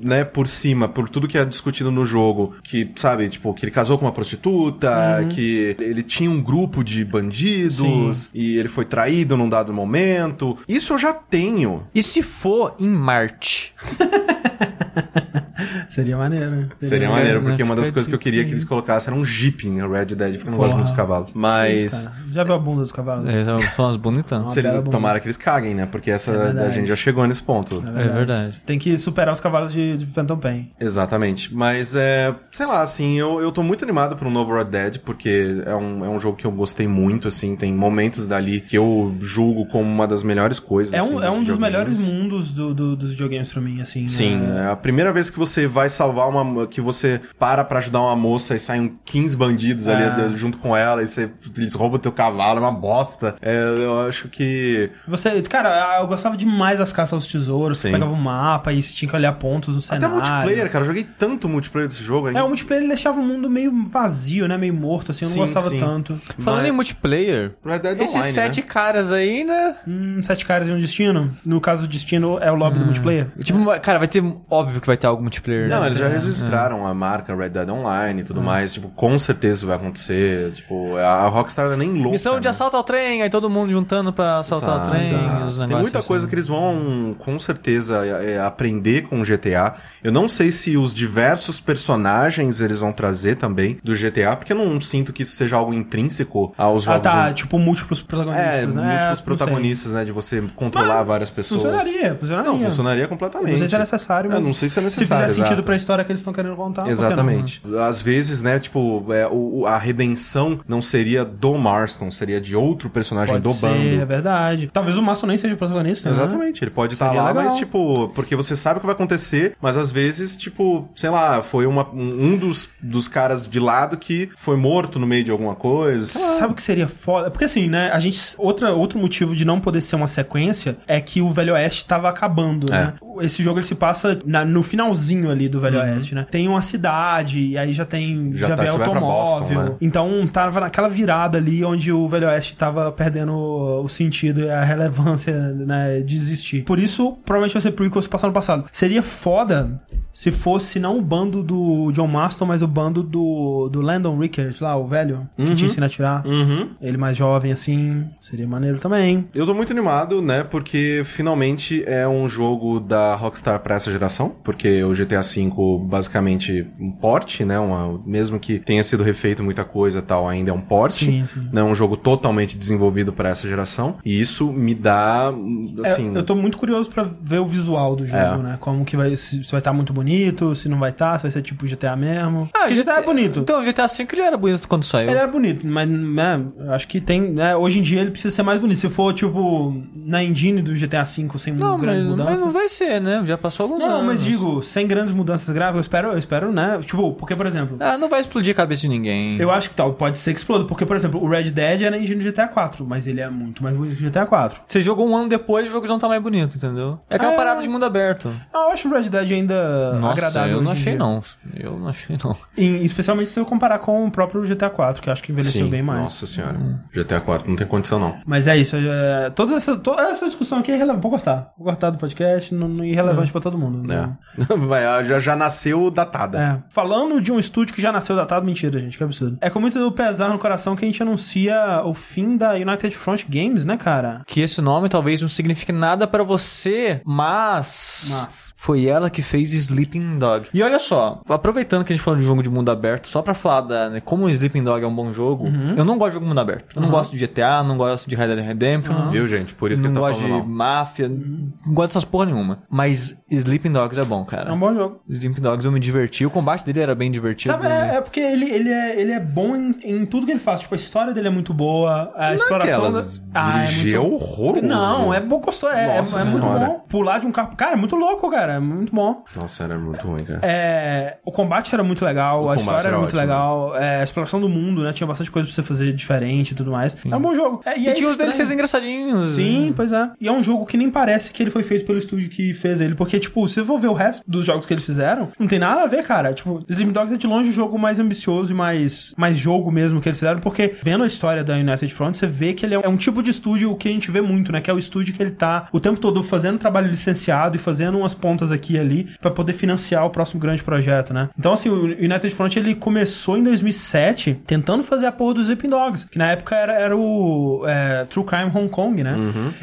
né, por cima, por tudo que é discutido no jogo, que, sabe, tipo, que ele casou com uma prostituta, que ele tinha um grupo de bandidos, e ele foi traído num dado momento. Isso eu já tenho. E se for em Marte? Seria maneiro. Seria maneiro, porque né, uma das coisas que eu queria que eles colocassem era um Jeep em Red Dead, porque eu não gosto Porra. muito dos cavalos. Isso, Mas. cara. Já viu a bunda dos cavalos? É, são umas bonitãs. Se eles, bela bunda. tomara que eles caguem, né? Porque essa É verdade. a gente já chegou nesse ponto. É verdade. Tem que superar os cavalos de, de Phantom Pain. Exatamente. Mas é. Sei lá, assim, eu, eu tô muito animado pro novo Red Dead, porque é um, é um jogo que eu gostei muito, assim. Tem momentos dali que eu julgo como uma das melhores coisas. É assim, um, é um dos videogames. melhores mundos do, do- dos videogames pra mim, assim. Sim, é- é a primeira vez que você vai salvar uma. que você para pra ajudar uma moça e saem 15 bandidos É. ali junto com ela e você, eles roubam teu cavalo, é uma bosta. É, eu acho que. Você, cara, eu gostava demais das caças aos tesouros. Você Sim. pegava o mapa e você tinha que olhar pontos no Até cenário. multiplayer, cara, eu joguei tanto multiplayer desse jogo ainda. É, o multiplayer ele deixava o mundo meio vazio, né? Meio morto, assim. Eu não Sim, gostava sim. tanto. Falando Mas- em multiplayer, Red Dead esses Online, sete né? caras aí, né? Hum, sete caras e um destino. No caso do destino, é o lobby do multiplayer. Tipo, cara, vai ter. Óbvio que vai ter algo multiplayer. Não, né? eles já registraram a marca Red Dead Online e tudo mais. Tipo, com certeza vai acontecer. Tipo, a Rockstar não é nem louca. Missão de né? assalto ao trem, aí todo mundo juntando pra assaltar Exato, o trem. exato. os Tem muita assim. coisa que eles vão, com certeza, é, é, aprender com o GTA. Eu não sei se os diversos personagens eles vão trazer também do GTA, porque eu não sinto que isso seja algo intrínseco aos Ah, jogos. tá. de- Tipo, múltiplos protagonistas, É, né? múltiplos protagonistas, né? De você controlar várias pessoas. Funcionaria, funcionaria. Não, funcionaria completamente. Se é necessário, mas Eu não sei se é Se necessário. fizer sentido exato. pra história que eles estão querendo contar, que não, né? Exatamente. Às vezes, né, tipo, é, o, a redenção não seria do Marston, seria de outro personagem Pode do ser, bando. é verdade. Talvez o Maço nem seja o protagonista, né? Exatamente, ele pode estar Seria lá, legal. mas tipo, porque você sabe o que vai acontecer, mas às vezes, tipo, sei lá, foi uma, um um dos, dos caras de lado que foi morto no meio de alguma coisa. Sabe o que seria foda? Porque assim, né? A gente. Outra, outro motivo de não poder ser uma sequência é que o Velho Oeste tava acabando, É. né? Esse jogo ele se passa na- no finalzinho ali do Velho Oeste, né? Tem uma cidade, e aí já tem. Já, Já tá- vem automóvel. Boston, né? Então tava naquela virada ali onde o Velho Oeste tava perdendo o sentido e a relevância, né, de existir. Por isso, provavelmente vai ser prequel se passar no passado. Seria foda se fosse não o bando do John Marston, mas o bando do, do Landon Rickert lá, o velho, que te ensina a atirar. Uhum. Ele mais jovem assim, seria maneiro também. Eu tô muito animado, né? Porque finalmente é um jogo da Rockstar pra essa geração. Porque o GTA V, basicamente, um porte, né? Uma, mesmo que tenha sido refeito muita coisa e tal, ainda é um porte. Sim, sim. Não é um jogo totalmente desenvolvido pra essa geração. E isso me dá, É, assim... eu tô muito curioso pra ver o visual do jogo, É. né? Como que vai. Se, vai estar muito bonito, se não vai estar, se vai ser tipo GTA mesmo. Porque GTA é bonito. Então, o GTA V ele era bonito quando saiu. Ele era bonito, mas né, acho que tem. Né, hoje em dia ele precisa ser mais bonito. Se for, tipo, na engine do GTA V sem Não, grandes mas, mudanças. mas não vai ser, né? Já passou alguns anos. Não, mas digo, sem grandes mudanças graves, eu espero, eu espero, né? Tipo, porque, por exemplo, Ah, não vai explodir a cabeça de ninguém. eu acho que tal, pode ser que exploda. Porque, por exemplo, o Red Dead era engine do GTA 4, mas ele é muito mais bonito que o GTA 4. Você jogou um ano depois e o jogo já não tá mais bonito, entendeu? É aquela É. parada de mundo aberto. Ah, eu acho o Red Dead ainda Nossa, agradável. eu não achei dia. não. Eu não achei não. Em- especialmente se eu comparar com o próprio GTA 4, que eu acho que envelheceu Sim, bem mais. nossa senhora. GTA 4 não tem condição, não. Mas é isso. É, toda, essa, toda essa discussão aqui é irrelevante. Vou cortar. Vou cortar do podcast, não, não é irrelevante pra todo mundo. Né? É. Vai, já, já nasceu datada. É. Falando de um estúdio que já nasceu datado, mentira, gente, que absurdo. É com muito pesar no coração que a gente anuncia o fim da United Front Games, né, cara? Que esse nome talvez não signifique nada pra você, mas... Mas. Foi ela que fez Sleeping Dog. E olha só, aproveitando que a gente falou de jogo de mundo aberto, só pra falar da, né, como o Sleeping Dog é um bom jogo, eu não gosto de jogo de mundo aberto. Eu não gosto de GTA, não gosto de Red Dead Redemption. Viu, gente? Por isso não que tá gosto falando de mal. máfia, não gosto dessas porra nenhuma. Mas Sleeping Dogs é bom, cara. É um bom jogo. Sleeping Dogs eu me diverti, o combate dele era bem divertido. Sabe, é, é porque ele, ele, é, ele é bom em, em tudo que ele faz. Tipo, a história dele é muito boa, a exploração... Aquelas, da- Ah, é é muito- horroroso. Não, é bom, gostoso. É, é, é muito bom. Pular de um carro... Cara, é muito louco, cara. É muito bom. Nossa, era muito ruim, cara. É, o combate era muito legal, O a história era, era muito ótimo, legal, é, a exploração do mundo, né? Tinha bastante coisa pra você fazer diferente e tudo mais. Era um bom jogo. É, e E é tinha os. DLCs engraçadinhos. Sim, pois é. E é um jogo que nem parece que ele foi feito pelo estúdio que fez ele. Porque, tipo, se você for ver o resto dos jogos que eles fizeram, não tem nada a ver, cara. Tipo, Slim Dogs é de longe o jogo mais ambicioso e mais, mais jogo mesmo que eles fizeram. Porque, vendo a história da United Front, você vê que ele é um tipo de estúdio que a gente vê muito, né? Que é o estúdio que ele tá o tempo todo fazendo trabalho licenciado e fazendo umas pontas aqui e ali pra poder financiar o próximo grande projeto, né? Então, assim, o United Front ele começou em 2007 tentando fazer a porra dos Sleeping Dogs, que na época era, era o é, True Crime Hong Kong, né?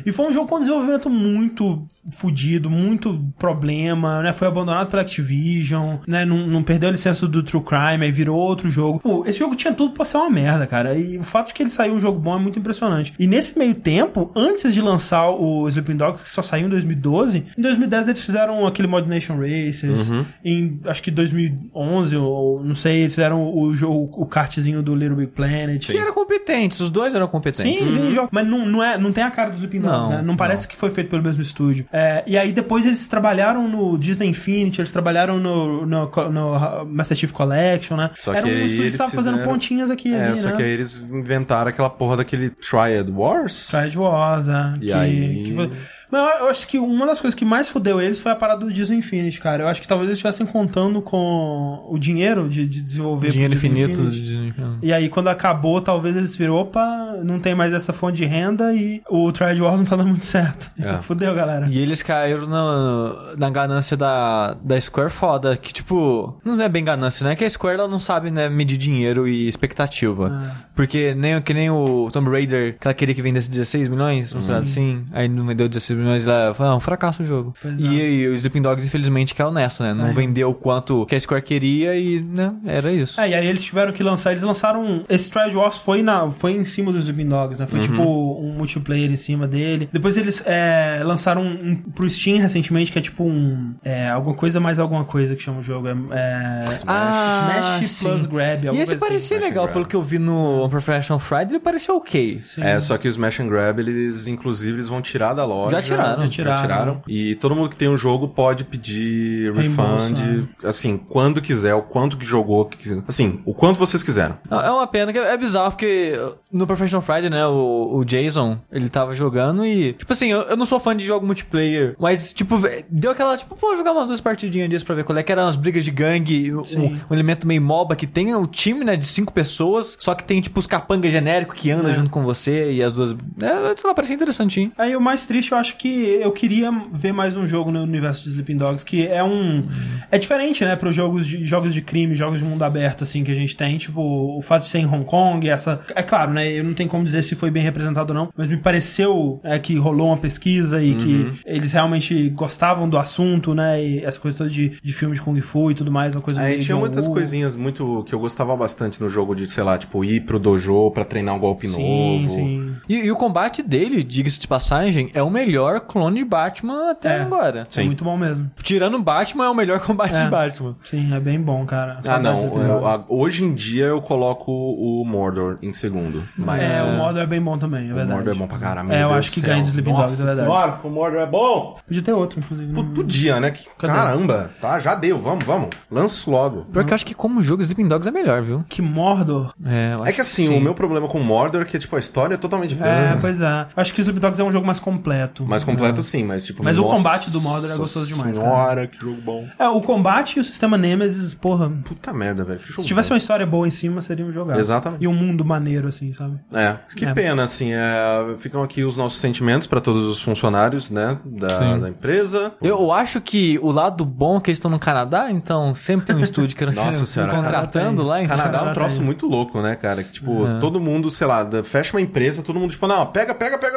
E foi um jogo com desenvolvimento muito fudido, muito problema, né? Foi abandonado pela Activision, né? Não, não perdeu a licença do True Crime, aí virou outro jogo. Pô, esse jogo tinha tudo pra ser uma merda, cara. E o fato de que ele saiu um jogo bom é muito impressionante. E nesse meio tempo, antes de lançar o Sleeping Dogs, que só saiu em 2012, em 2010 eles fizeram aquele Mod Nation Races. Em acho que 2011, ou não sei, eles fizeram o jogo, o kartzinho do Little Big Planet. Que eram competentes, os dois eram competentes. Sim, sim, jogo. Mas não, não, é, não tem a cara dos Sleeping Dogs, Não, né? Não parece que foi feito pelo mesmo estúdio. É, e aí depois eles trabalharam no Disney Infinity, eles trabalharam no, no, no Master Chief Collection, né? Só Era um estúdio que tava fazendo fizeram- pontinhas aqui e É, ali, só né? que aí eles inventaram aquela porra daquele Triad Wars. Triad Wars, né? E que, aí- que foi- Mas eu, acho que uma das coisas que mais fodeu eles foi a parada do Disney Infinity, cara. Eu acho que talvez eles estivessem contando com o dinheiro de, de desenvolver Dinheiro pro Disney infinito. Infinity. E aí, quando acabou, talvez eles viram, opa, não tem mais essa fonte de renda e o Triad Wars não tá dando muito certo. É. Fudeu, galera. E eles caíram na, na ganância da, da Square foda, que tipo, não é bem ganância, né? Que a Square ela não sabe, né, medir dinheiro e expectativa. Porque nem, que nem o Tomb Raider, que ela queria que vendesse 16 milhões, um parada assim, aí não vendeu 16 milhões, ela falou, ah, um fracasso o jogo. Pois é. E, e o Sleeping Dogs, infelizmente, caiu nessa, né? Não É. vendeu o quanto que a Square queria e, né, era isso. É, e aí eles tiveram que lançar, eles lançaram. Esse Triad Wars foi, na, foi em cima dos Sleeping Dogs, né? Foi tipo um multiplayer em cima dele. Depois eles é, lançaram um, um pro Steam recentemente, que é tipo um. É, alguma coisa mais alguma coisa que chama o jogo. É, é, Ah, Smash sim. Plus Grab. E esse assim. parecia Smash and legal, pelo que eu vi no Unprofessional Friday, ele parecia ok. Sim. É, só que o Smash and Grab, eles, inclusive, eles vão tirar da loja. Tiraram. Já tiraram. Já tiraram. E todo mundo que tem o jogo pode pedir Reembolso, refund, assim, quando quiser, o quanto que jogou, assim, o quanto vocês quiseram. Não, É uma pena que é bizarro, porque no Professional Friday, né, o, o Jason, ele tava jogando e, tipo assim, eu, eu não sou fã de jogo multiplayer, mas, tipo, deu aquela, tipo, pô, jogar umas duas partidinhas disso pra ver qual é que eram as brigas de gangue, um, um elemento meio MOBA que tem o time, né, de cinco pessoas, só que tem, tipo, os capangas genéricos que andam É. junto com você e as duas. É, sei lá, parecia interessantinho. Aí o mais triste, eu acho que eu queria ver mais um jogo no universo de Sleeping Dogs, que é um. É diferente, né, para jogos de, jogos de crime, jogos de mundo aberto, assim, que a gente tem. Tipo, o fato de ser em Hong Kong, essa. É claro, né, eu não tenho como dizer se foi bem representado ou não, mas me pareceu é, que rolou uma pesquisa e que eles realmente gostavam do assunto, né, e essa coisa toda de, de filme de Kung Fu e tudo mais, uma coisa meio tinha muitas coisinhas muito que eu gostava bastante no jogo de, sei lá, tipo, ir pro dojo pra treinar um golpe Sim, novo. sim. E, e o combate dele, diga-se de passagem, é o melhor clone de Batman até É. agora. É Sim. muito bom mesmo. Tirando o Batman, é o melhor combate É. de Batman. Sim, é bem bom, cara. Ah, não. Eu- a- hoje em dia eu coloco o Mordor em segundo. Mas É, o Mordor é bem bom também, é o verdade. Mordor é bom pra caramba. É, eu Deus acho que céu. ganha de Sleeping Dogs, é verdade. Senhora, o Mordor é bom. Podia ter outro, inclusive. P- Podia, né? Que- Cadê? Caramba, tá, já deu, vamos, vamos. Lança logo. Pior que eu acho que como jogo, Sleeping Dogs é melhor, viu? Que Mordor. É, eu É acho que assim, sim. o meu problema com Mordor é que, tipo, a história é totalmente... É, pois é. Acho que o Sleeping Dogs é um jogo mais completo. Mais completo sim, mas tipo... Mas o combate do Mordor é gostoso demais, cara. Senhora, que jogo bom. É, o combate e o sistema Nemesis, porra. Puta merda, velho. Se tivesse bom. uma história boa em cima, seria um jogaço. Exatamente. E um mundo maneiro, assim, sabe? É, que É. pena, assim, é, ficam aqui os nossos sentimentos pra todos os funcionários, né, da, da empresa. Eu acho que o lado bom é que eles estão no Canadá, então sempre tem um estúdio que Nossa senhora, contratando lá. Então... Canadá é um troço tem. muito louco, né, cara? Que, tipo, todo mundo, sei lá, fecha uma empresa, todo mundo, tipo, não, pega, pega, pega.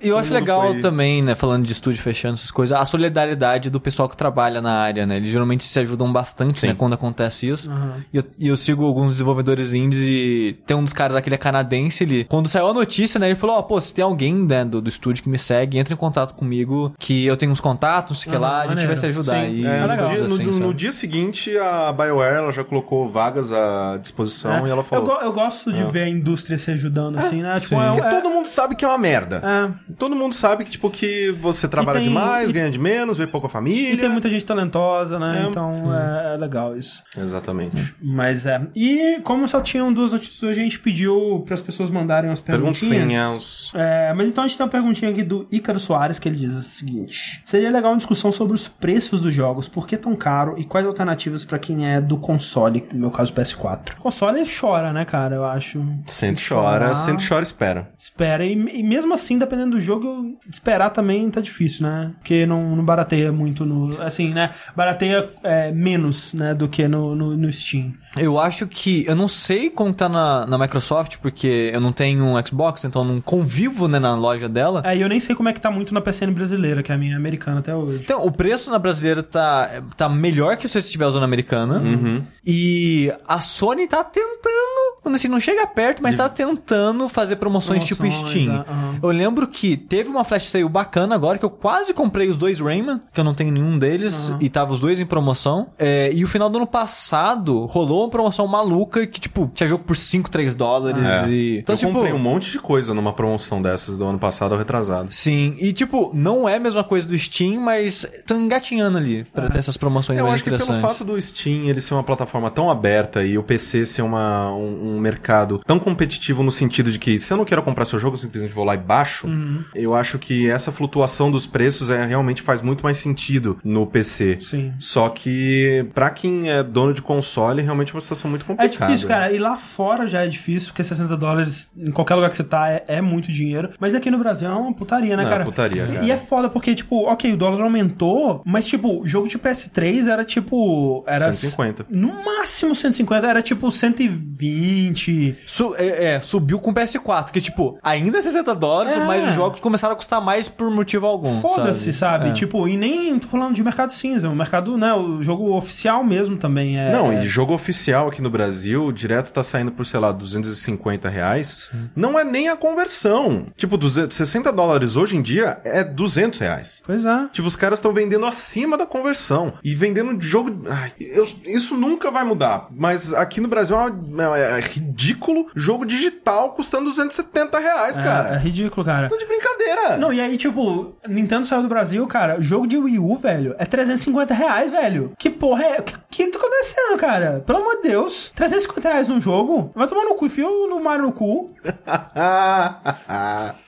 E eu acho mundo legal foi- também, né, falando de estúdio fechando essas coisas, a solidariedade do pessoal que trabalha na área, né? Eles geralmente se ajudam bastante, Sim. né, quando acontece isso. Aham. E eu, e eu sigo alguns desenvolvedores indies e tem um dos caras aquele é canadense, ele... Quando saiu a notícia, né, ele falou, ó, pô, se tem alguém, né, do, do estúdio que me segue, entra em contato comigo, que eu tenho uns contatos, sei que Aham, lá, a gente maneiro. vai se ajudar. Sim, e é, no, legal. no- assim, no sabe? dia seguinte, a BioWare ela já colocou vagas à disposição É. e ela eu, falou. go- eu gosto de ver a indústria se ajudando, assim, né? Tipo, sim. é, é- todo mundo sabe que é uma merda. é. Todo mundo sabe que, tipo, que você trabalha tem- demais, e- ganha de menos, vê pouca família. E tem muita gente talentosa, né? É, então é, é legal isso. Exatamente. Mas é. E como só tinham duas notícias hoje, a gente pediu para as pessoas mandarem as perguntinhas. Perguntinhas. É, mas então a gente tem uma perguntinha aqui do Ícaro Soares que ele diz o seguinte: Seria legal uma discussão sobre os preços dos jogos, por que tão caro e quais alternativas para quem é do console, no meu caso PS4. O console chora, né, cara? Eu acho. Sente chora, sente chora, espera. Espera. E, e mesmo assim, dependendo do jogo, esperar também tá difícil, né? Porque não, não barateia muito no. Assim, né? Barateia é, menos, né? Do que no, no, no Steam. Eu acho que. Eu não sei como tá na, na Microsoft, porque eu não tenho um Xbox, então eu não convivo né, na loja dela. É, e eu nem sei como é que tá muito na PCN brasileira, que é a minha americana até hoje. Então, o preço na brasileira tá, tá melhor que se você estiver usando a americana. Uhum. E a Sony tá tentando. Assim, não chega perto, mas tá tentando fazer promoções, tipo Steam. aham. Eu lembro que teve uma flash sale bacana agora, que eu quase comprei os dois Rayman, que eu não tenho nenhum deles, e tava os dois em promoção. É, e o final do ano passado rolou uma promoção maluca que, tipo, tinha jogo por 5, 3 dólares. É. E... Então, eu tipo. comprei um monte de coisa numa promoção dessas do ano passado ao retrasado. Sim, e tipo, não é a mesma coisa do Steam, mas estão engatinhando ali pra ter essas promoções Eu mais acho que pelo interessantes. fato do Steam ele ser uma plataforma tão aberta e o PC ser uma, um, um mercado tão competitivo no sentido de que se eu não quero comprar seu jogo, eu simplesmente vou lá e baixo, Uhum. eu acho que essa flutuação dos preços é, realmente faz muito mais sentido no PC. Sim. Só que pra quem é dono de console, realmente é uma situação muito É complicada. difícil, cara. E lá fora já é difícil, porque 60 dólares em qualquer lugar que você tá é, é muito dinheiro. Mas aqui no Brasil é uma putaria, né, Não, é cara? putaria, E- cara. E é foda, porque, tipo, ok, o dólar aumentou, mas, tipo, o jogo de PS3 era, tipo... Era 150. No máximo 150, era, tipo, 120. Su- é, é, subiu com o PS4, que tipo, ainda é 60 dólares, É. mas os jogos começaram a custar mais por motivo algum. Foda-se, sabe? É. Tipo, e nem tô falando de mercado cinza, o mercado, né, o jogo oficial mesmo também é... Não, é... e jogo oficial aqui no Brasil, direto tá saindo por, sei lá, 250 reais. Não é nem a conversão. Tipo, 200, 60 dólares hoje em dia é 200 reais. Pois é. Tipo, os caras estão vendendo acima da conversão. E vendendo de jogo. Ai, eu- isso nunca vai mudar. Mas aqui no Brasil é, uma- é- é ridículo jogo digital custando 270 reais, É, é cara. ridículo, cara. Tô de brincadeira. Não, e aí, tipo, Nintendo saiu do Brasil, cara, jogo de Wii U, velho, é 350 reais, velho. Que porra é? O que, que tá acontecendo, cara? Pelo amor de Deus. 350 reais num jogo? Vai tomar no cu, enfia no Mario no cu.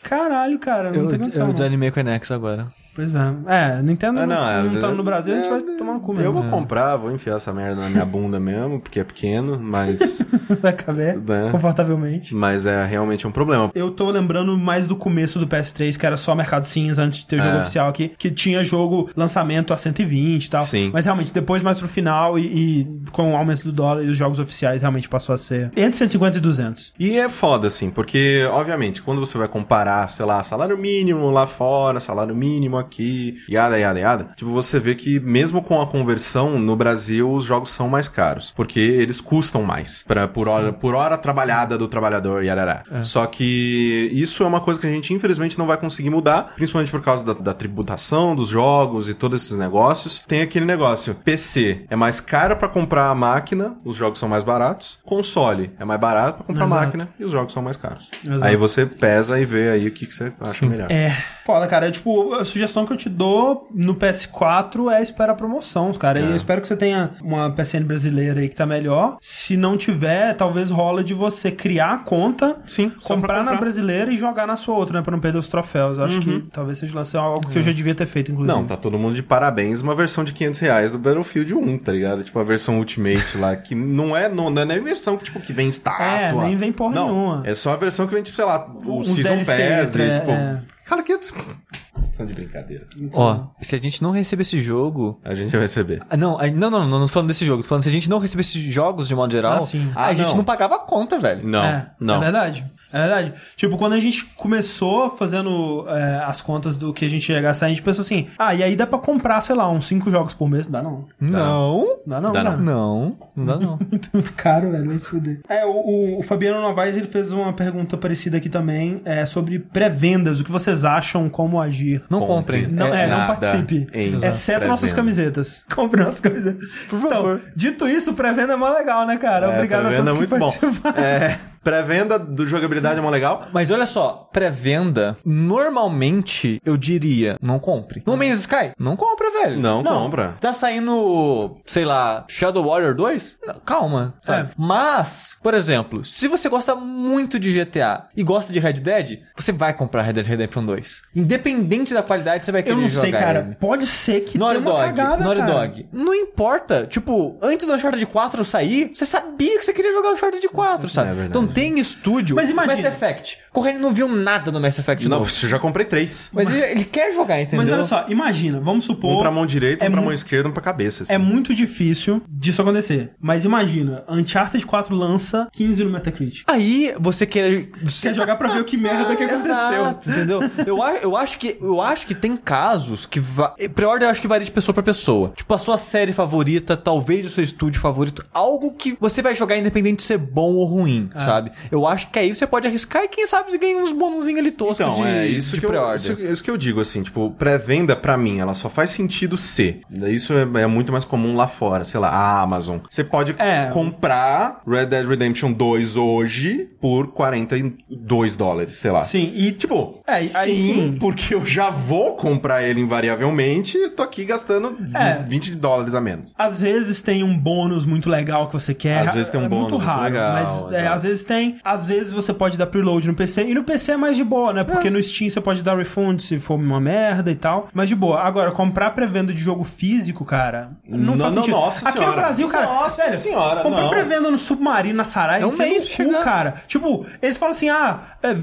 Caralho, cara, não Eu, tem condição. eu desanimei com o Enex agora. Pois é. É, Nintendo Ah, não, não, é- não tá no Brasil, a gente é- vai tomar no cu Eu mesmo. vou comprar, vou enfiar essa merda na minha bunda mesmo, porque é pequeno, mas. Vai caber É. confortavelmente. mas é realmente um problema. Eu tô lembrando mais do começo do PS3, que era só Mercado Cinza antes de ter o jogo É. oficial aqui, que tinha jogo lançamento a 120 e tal. Sim. Mas realmente, depois mais pro final e, e com o aumento do dólar e os jogos oficiais realmente passou a ser entre 150 e 200. E é foda, assim, porque, obviamente, quando você vai comparar, sei lá, salário mínimo lá fora, salário mínimo aqui, yada, yada, yada, tipo, você vê que mesmo com a conversão, no Brasil, os jogos são mais caros, porque eles custam mais pra, por, hora, por hora trabalhada do trabalhador, yarará. Só que isso é uma coisa que a gente, infelizmente, não vai conseguir mudar, principalmente por causa da, da tributação dos jogos e todos esses negócios. Tem aquele negócio, PC é mais caro pra comprar a máquina, os jogos são mais baratos, console é mais barato pra comprar a Exato. máquina e os jogos são mais caros. Exato. Aí você pesa e vê aí o que, que você acha melhor. É. Foda, cara. É, tipo, a sugestão que eu te dou no PS4 é esperar a promoção, cara. E eu espero que você tenha uma PSN brasileira aí que tá melhor. Se não tiver, talvez rola de você criar a conta, Sim, pra comprar na comprar. brasileira e jogar na sua outra, né? Pra não perder os troféus. Eu acho que talvez seja lance- algo que eu já devia ter feito, inclusive. Não, tá todo mundo de parabéns. Uma versão de 500 reais do Battlefield 1, tá ligado? Tipo a versão Ultimate lá, que não é, não, não é nem versão que, tipo, que vem estátua. É, nem vem porra não, nenhuma. É só a versão que vem, tipo, sei lá, o Uns Season DLC, Pass. e, é, tipo, é. Cara, que... Estão de brincadeira. Ó, se a gente não receber esse jogo. A gente vai receber. Ah, Não, a- não, não, não, não tô falando desse jogo. Tô falando se a gente não recebesse jogos de modo geral, Ah, sim. a Ah, gente não. não. pagava a conta, velho. Não, é, não. É verdade. É verdade. Tipo, quando a gente começou fazendo é, as contas do que a gente ia gastar, a gente pensou assim: ah, e aí dá pra comprar, sei lá, uns 5 jogos por mês? Dá não. Não. Dá não, Dá cara. Não, não dá não. Muito, muito caro, velho, vai se fuder. É, o, o- o Fabiano Novaes, ele fez uma pergunta parecida aqui também, é, sobre pré-vendas, o que vocês acham, como agir. Não Compre. comprem. Não, é, não nada participe. Exceto nossas camisetas. Compre nossas camisetas. Por favor. Então, dito isso, pré-venda é mó legal, né, cara? É, Obrigado a todos é que muito bom. participaram. É, pré-venda do jogabilidade é mó legal. Mas olha só, pré-venda, normalmente eu diria, não compre. No Man's Sky, não compra, velho. Não, compra. Tá saindo, sei lá, Shadow Warrior 2? Não, calma, sabe? É. Mas, por exemplo, se você gosta muito de GTA e gosta de Red Dead, você vai comprar Red Dead Redemption 2. Independente da qualidade, você vai querer Eu não jogar sei, cara. ele. Pode ser que Naughty tenha uma Dog, cagada, Naughty cara. Dog. Não importa. Tipo, antes do Uncharted 4 sair, você sabia que você queria jogar o Uncharted 4, sabe? É verdade. então tem estúdio. Mas imagina- Mass Effect. Correndo não viu nada no Mass Effect Não, novo. eu já comprei três. Mas ele, ele quer jogar, entendeu? Mas olha só, imagina, vamos supor. Um pra mão direita, é um pra mão esquerda, um pra cabeça. assim. É muito difícil disso acontecer. Mas imagina, Uncharted 4 lança 15 no Metacritic. Aí você quer. Você Quer jogar pra ver o que merda que aconteceu. Exato, entendeu? Eu, a- eu, acho que, eu acho que tem casos que. Va... Pre-order eu acho que varia de pessoa pra pessoa. Tipo, a sua série favorita, talvez o seu estúdio favorito. Algo que você vai jogar independente de ser bom ou ruim, Ah. sabe? Eu acho que aí você pode arriscar e quem sabe você ganha uns bônusinhos ali toscos Então, de, é isso de que, eu, isso, isso que eu digo, assim, tipo, pré-venda pra mim, ela só faz sentido ser. Isso é, é muito mais comum lá fora, sei lá, a Amazon. Você pode É. comprar Red Dead Redemption 2 hoje por 42 dólares, sei lá. Sim, e Tipo, É, aí sim, sim. porque eu já vou comprar ele invariavelmente e tô aqui gastando É. 20 dólares a menos. Às vezes tem um bônus muito legal que você quer. Às vezes tem um é bônus muito muito raro, legal, mas é, às vezes tem. Às vezes você pode dar preload no PC e no PC é mais de boa, né? Porque no Steam você pode dar refund se for uma merda e tal, mas de boa. Agora comprar pré-venda de jogo físico, cara, não, Não, faz não, sentido. nossa Aqui senhora. no Brasil, cara, Nossa velho, senhora, comprar não. pré-venda no Submarino na Saraiva, É um enfia no cu, chegar. cara. Tipo, eles falam assim: "Ah, é,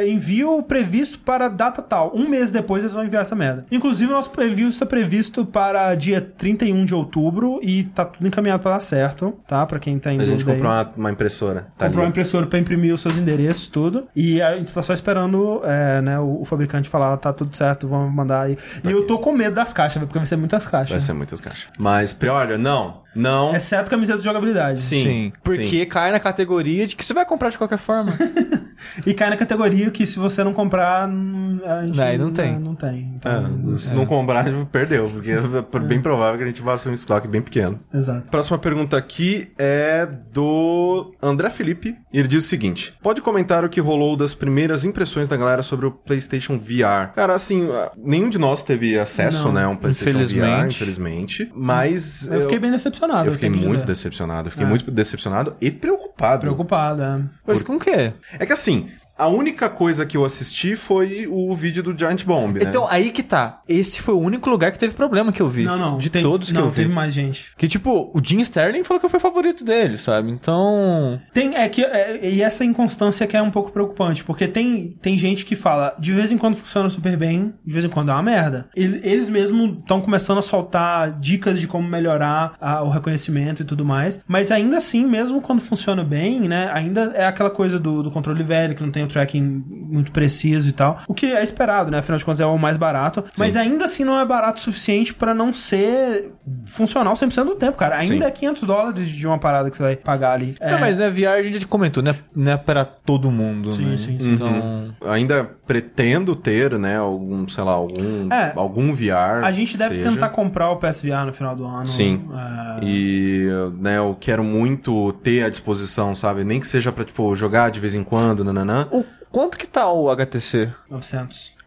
é, envio previsto para data tal". Um mês depois eles vão enviar essa merda. Inclusive, o nosso envio está previsto para dia 31 de outubro e tá tudo encaminhado para dar certo, tá? Pra quem tá em A gente comprou uma, uma impressora. Tá Comprou uma ali. Impressora pra imprimir os seus endereços, tudo. E a gente tá só esperando, é, né, o, o fabricante falar, tá tudo certo, vamos mandar aí. E eu tô com medo das caixas, porque vai ser muitas caixas. Vai ser muitas caixas. Mas pre-order, não. Não. Exceto camiseta de jogabilidade. Sim. Porque cai na categoria de que você vai comprar de qualquer forma. E cai na categoria que se você não comprar, hum, a gente Aí não tem. Não tem. É, Então, se não comprar, perdeu, porque é bem provável que a gente vá ser um estoque bem pequeno. Exato. Próxima pergunta aqui é do André Felipe. E ele diz o seguinte: Pode comentar o que rolou das primeiras impressões da galera sobre o PlayStation VR? Cara, assim, nenhum de nós teve acesso, Não. né, a um PlayStation VR, Infelizmente. infelizmente. Mas Eu fiquei bem decepcionado. Eu fiquei muito dizer. decepcionado. Eu fiquei É. muito decepcionado e preocupado. preocupado, é. Mas com o quê? É que assim, a única coisa que eu assisti foi o vídeo do Giant Bomb, né? Então, aí que tá. Esse foi o único lugar que teve problema que eu vi. Não, não. De tem- todos que não, eu vi. teve mais gente. Que, tipo, o Jim Sterling falou que foi o favorito dele, sabe? Então. Tem, é que, é, e essa inconstância que é um pouco preocupante, porque tem, tem gente que fala, de vez em quando funciona super bem, de vez em quando é uma merda. Ele- Eles mesmos estão começando a soltar dicas de como melhorar a- o reconhecimento e tudo mais, mas ainda assim, mesmo quando funciona bem, né, ainda é aquela coisa do, do controle velho, que não tem tracking muito preciso e tal, o que é esperado, né, afinal de contas é o mais barato, mas ainda assim não é barato o suficiente pra não ser funcional 100% do tempo, cara. Ainda Sim. é 500 dólares de uma parada que você vai pagar ali. É, Não, mas né, VR a gente comentou, né? Não é pra todo mundo, Sim, né? sim, sim. Então. Ainda pretendo ter, né, algum, sei lá, algum, É. algum VR. A gente deve seja. tentar comprar o PSVR no final do ano. Sim. É, E, né, eu quero muito ter à disposição, sabe? Nem que seja pra, tipo, jogar de vez em quando, nananã. Quanto que tá o HTC? 900.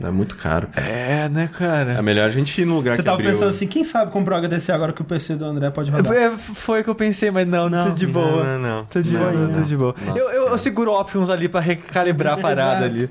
É muito caro. cara. É, né, É cara? melhor a gente ir no lugar Você que tava abriu. pensando assim, quem sabe comprar o HDC agora que o PC do André pode rodar? É, foi o que eu pensei, mas não, Não, tô de boa. Não, não, não. Tô de Não, boa, não, tô de boa. Nossa Eu, eu, eu seguro options ali pra recalibrar a parada ali.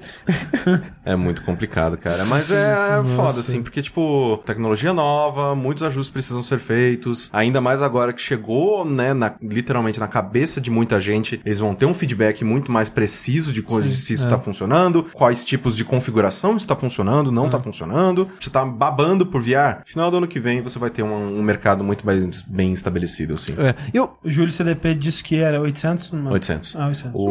É muito complicado, cara. Mas é, é foda, assim, porque, tipo, tecnologia nova, muitos ajustes precisam ser feitos. Ainda mais agora que chegou, né, na- literalmente na cabeça de muita gente, eles vão ter um feedback muito mais preciso de co- se isso tá funcionando, quais tipos de configuração isso tá funcionando, não tá funcionando. Você tá babando por VR. Final do ano que vem você vai ter um, um mercado muito mais bem estabelecido, assim. É. Eu, O Júlio CDP disse que era 800? Não. 800. Ah, 800. O,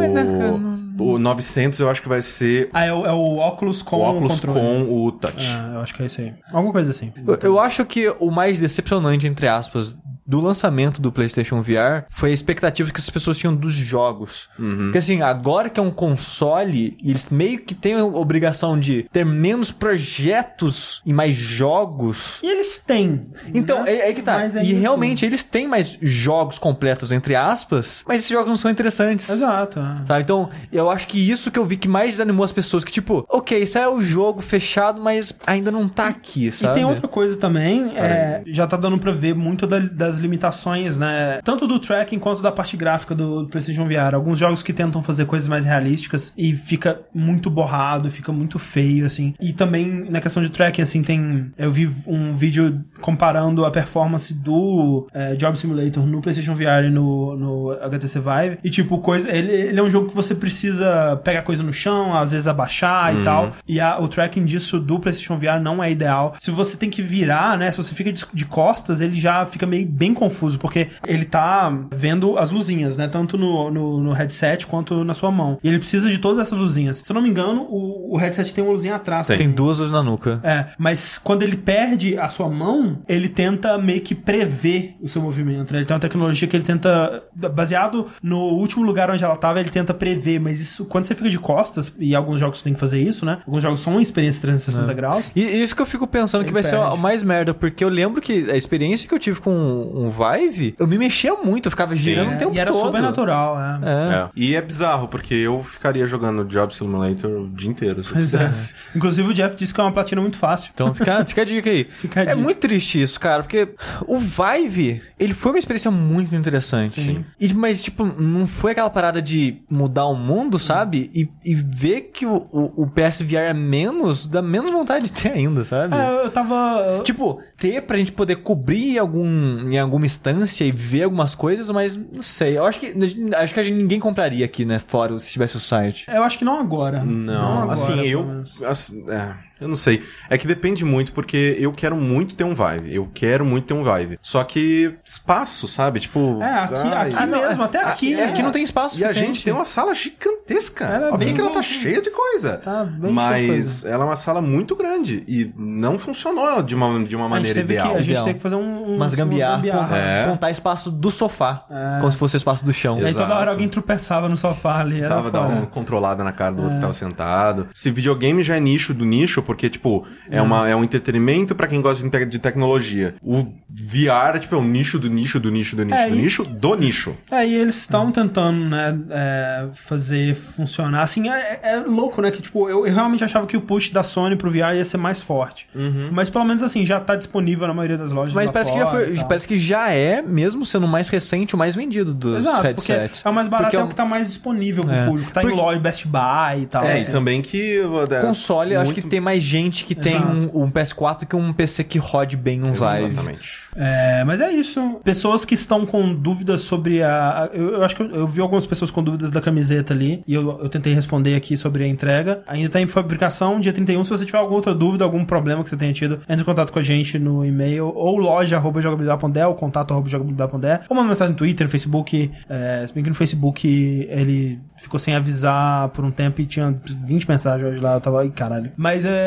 não- o 900 eu acho que vai ser Ah, é o, é o óculos com o óculos controle. com o touch. Ah, eu acho que é isso aí. Alguma coisa assim. Eu, eu acho que o mais decepcionante, entre aspas, do lançamento do PlayStation VR foi a expectativa que as pessoas tinham dos jogos. Porque assim, agora que é um console, e eles meio que têm a obrigação de ter menos projetos e mais jogos. E eles têm. Então, né? é, é aí que tá. Mas E ainda realmente eles têm mais jogos completos, entre aspas, mas esses jogos não são interessantes. assim. Exato. é. Sabe? Então, eu acho que isso que eu vi que mais desanimou as pessoas, que tipo, ok, isso é o jogo fechado, mas ainda não tá aqui, sabe? E tem outra coisa também, é, já tá dando pra ver muito da- das limitações, né? Tanto do tracking quanto da parte gráfica do PlayStation VR. Alguns jogos que tentam fazer coisas mais realísticas e fica muito borrado, fica muito feio, assim. E também na questão de tracking, assim, tem. Eu vi um vídeo comparando a performance do é, Job Simulator no PlayStation VR e no, no HTC Vive. E, tipo, coisa. Ele, ele é um jogo que você precisa pegar coisa no chão, às vezes abaixar e tal. E a- o tracking disso do PlayStation VR não é ideal. Se você tem que virar, né? Se você fica de, de costas, ele já fica meio bem confuso, porque ele tá vendo as luzinhas, né? Tanto no, no, no headset quanto na sua mão. E ele precisa de todas essas luzinhas. Se eu não me engano, o, o headset tem uma luzinha atrás. Tem. Tem duas luzes na nuca. É, mas quando ele perde a sua mão, ele tenta meio que prever o seu movimento. né? Ele tem uma tecnologia que ele tenta, baseado no último lugar onde ela tava, ele tenta prever. Mas isso, quando você fica de costas, e alguns jogos tem que fazer isso, né? Alguns jogos são uma experiência 360 graus. E isso que eu fico pensando que vai ser perde. o mais merda, porque eu lembro que a experiência que eu tive com um Vive, eu me mexia muito, eu ficava girando o tempo e era todo. super natural, é. É. É. E é bizarro, porque eu ficaria jogando Job Simulator o dia inteiro. se eu Pois é. Inclusive o Jeff disse que é uma platina muito fácil. Então fica, fica a dica aí. Fica a é dica. muito triste isso, cara, porque o Vive, ele foi uma experiência muito interessante. Sim. E, mas, tipo, não foi aquela parada de mudar o mundo, sabe? E, e ver que o, o, o PSVR é menos, dá menos vontade de ter ainda, sabe? É, eu tava. Tipo, ter pra gente poder cobrir em algum, em alguma instância e ver algumas coisas, mas não sei. Eu acho que acho que a gente, ninguém compraria aqui, né? Fora se tivesse o site. Eu acho que não agora. Não, agora, assim, eu. assim, é, eu não sei. É que depende muito, porque eu quero muito ter um Vive. Eu quero muito ter um Vive. Só que espaço, sabe? Tipo. É, aqui, ai, aqui não, mesmo, é- até aqui. É, aqui não tem espaço E a gente tem uma sala gigantesca. Ela é ok bem- que ela tá cheia de coisa. Tá bem mas coisa. ela é uma sala muito grande e não funcionou de uma, de uma maneira teve que, ideal. a gente Ideal. teve que fazer um, um Umas gambiarra, gambiarra. É. contar espaço do sofá, como se fosse espaço do chão. Aí toda Exato. hora alguém tropeçava no sofá ali. Era Tava dando uma controlada na cara do É. outro que tava sentado. Se videogame já é nicho do nicho, porque, tipo, é, uma, é um entretenimento pra quem gosta de, te- de tecnologia. O VR, tipo, é um nicho do nicho do nicho do nicho É, do e- nicho do nicho. É, e eles estão tentando, né, é, fazer funcionar. Assim, é, é louco, né? Que, tipo, eu, eu realmente achava que o push da Sony pro VR ia ser mais forte. Mas pelo menos, assim, já tá disponível na maioria das lojas. Mas lá parece que, já foi, parece que já é, mesmo sendo o mais recente, o mais vendido dos Exato, porque headsets. é o mais barato, Porque é é o que tá mais disponível pro É. público. Tá Porque- em loja, Best Buy e tal. É, assim. e também que... Console, eu acho muito- que tem mais gente que tem um, um PS4 que um PC que rode bem um Vive. Exatamente. É, mas é isso. Pessoas que estão com dúvidas sobre a. a- eu, eu acho que eu, eu vi algumas pessoas com dúvidas da camiseta ali. E eu, eu tentei responder aqui sobre a entrega. Ainda tá em fabricação, dia 31. Se você tiver alguma outra dúvida, algum problema que você tenha tido, entre em contato com a gente no e-mail ou loja.jogabilidade.de ou contato.jogabilidade.de ou manda mensagem no Twitter, no Facebook. É, se bem que no Facebook ele ficou sem avisar por um tempo e tinha 20 mensagens hoje lá. Eu tava, ai caralho. Mas é,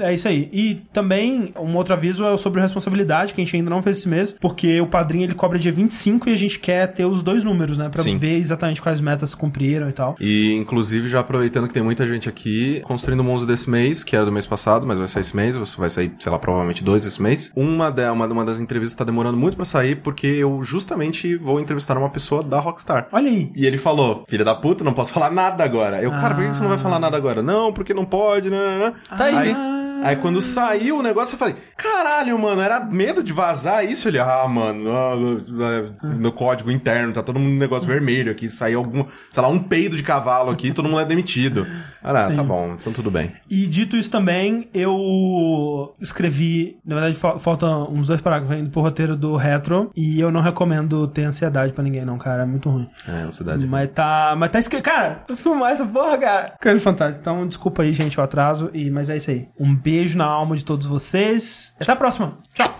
é isso aí. E também, um outro aviso é sobre responsabilidade, que a gente ainda não fez esse mês, porque o padrinho ele cobra dia 25 e a gente quer ter os dois números, né? Pra Sim. ver exatamente quais metas se cumpriram e tal. E, inclusive, já aproveitando que tem muita gente aqui, construindo o Monzo desse mês, que era do mês passado, mas vai sair esse mês, vai sair, sei lá, provavelmente dois esse mês. Uma, da, uma, uma das entrevistas tá demorando muito pra sair, porque eu justamente vou entrevistar uma pessoa da Rockstar. Olha aí. E ele falou, filha da puta, não posso falar nada agora. Eu, cara, por que você não vai falar nada agora? Não, porque não pode, né? né, né. Tá aí. aí. Aí quando saiu o negócio, eu falei, caralho, mano, era medo de vazar isso? Ele, ah, mano, ah, ah, no código interno, tá todo mundo no negócio vermelho aqui, saiu algum, sei lá, um peido de cavalo aqui, todo mundo é demitido. Ah, Sim. tá bom, então tudo bem. E dito isso também, eu escrevi, na verdade, fa- faltam uns dois parágrafos ainda pro roteiro do Retro, e eu não recomendo ter ansiedade pra ninguém, não, cara, é muito ruim. É, ansiedade. Mas tá, mas tá escrito, cara, tu filmar essa porra, cara. Coisa fantástica. Então, desculpa aí, gente, o atraso, e, mas é isso aí. Um beijo na alma de todos vocês. Até a próxima. Tchau.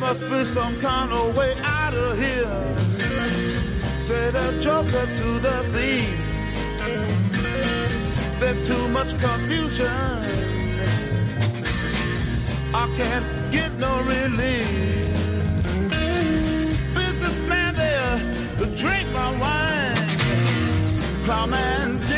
Must be some kind of way out of here. Say the joker to the thief. There's too much confusion. I can't get no relief. Businessman there, drink my wine. Plowman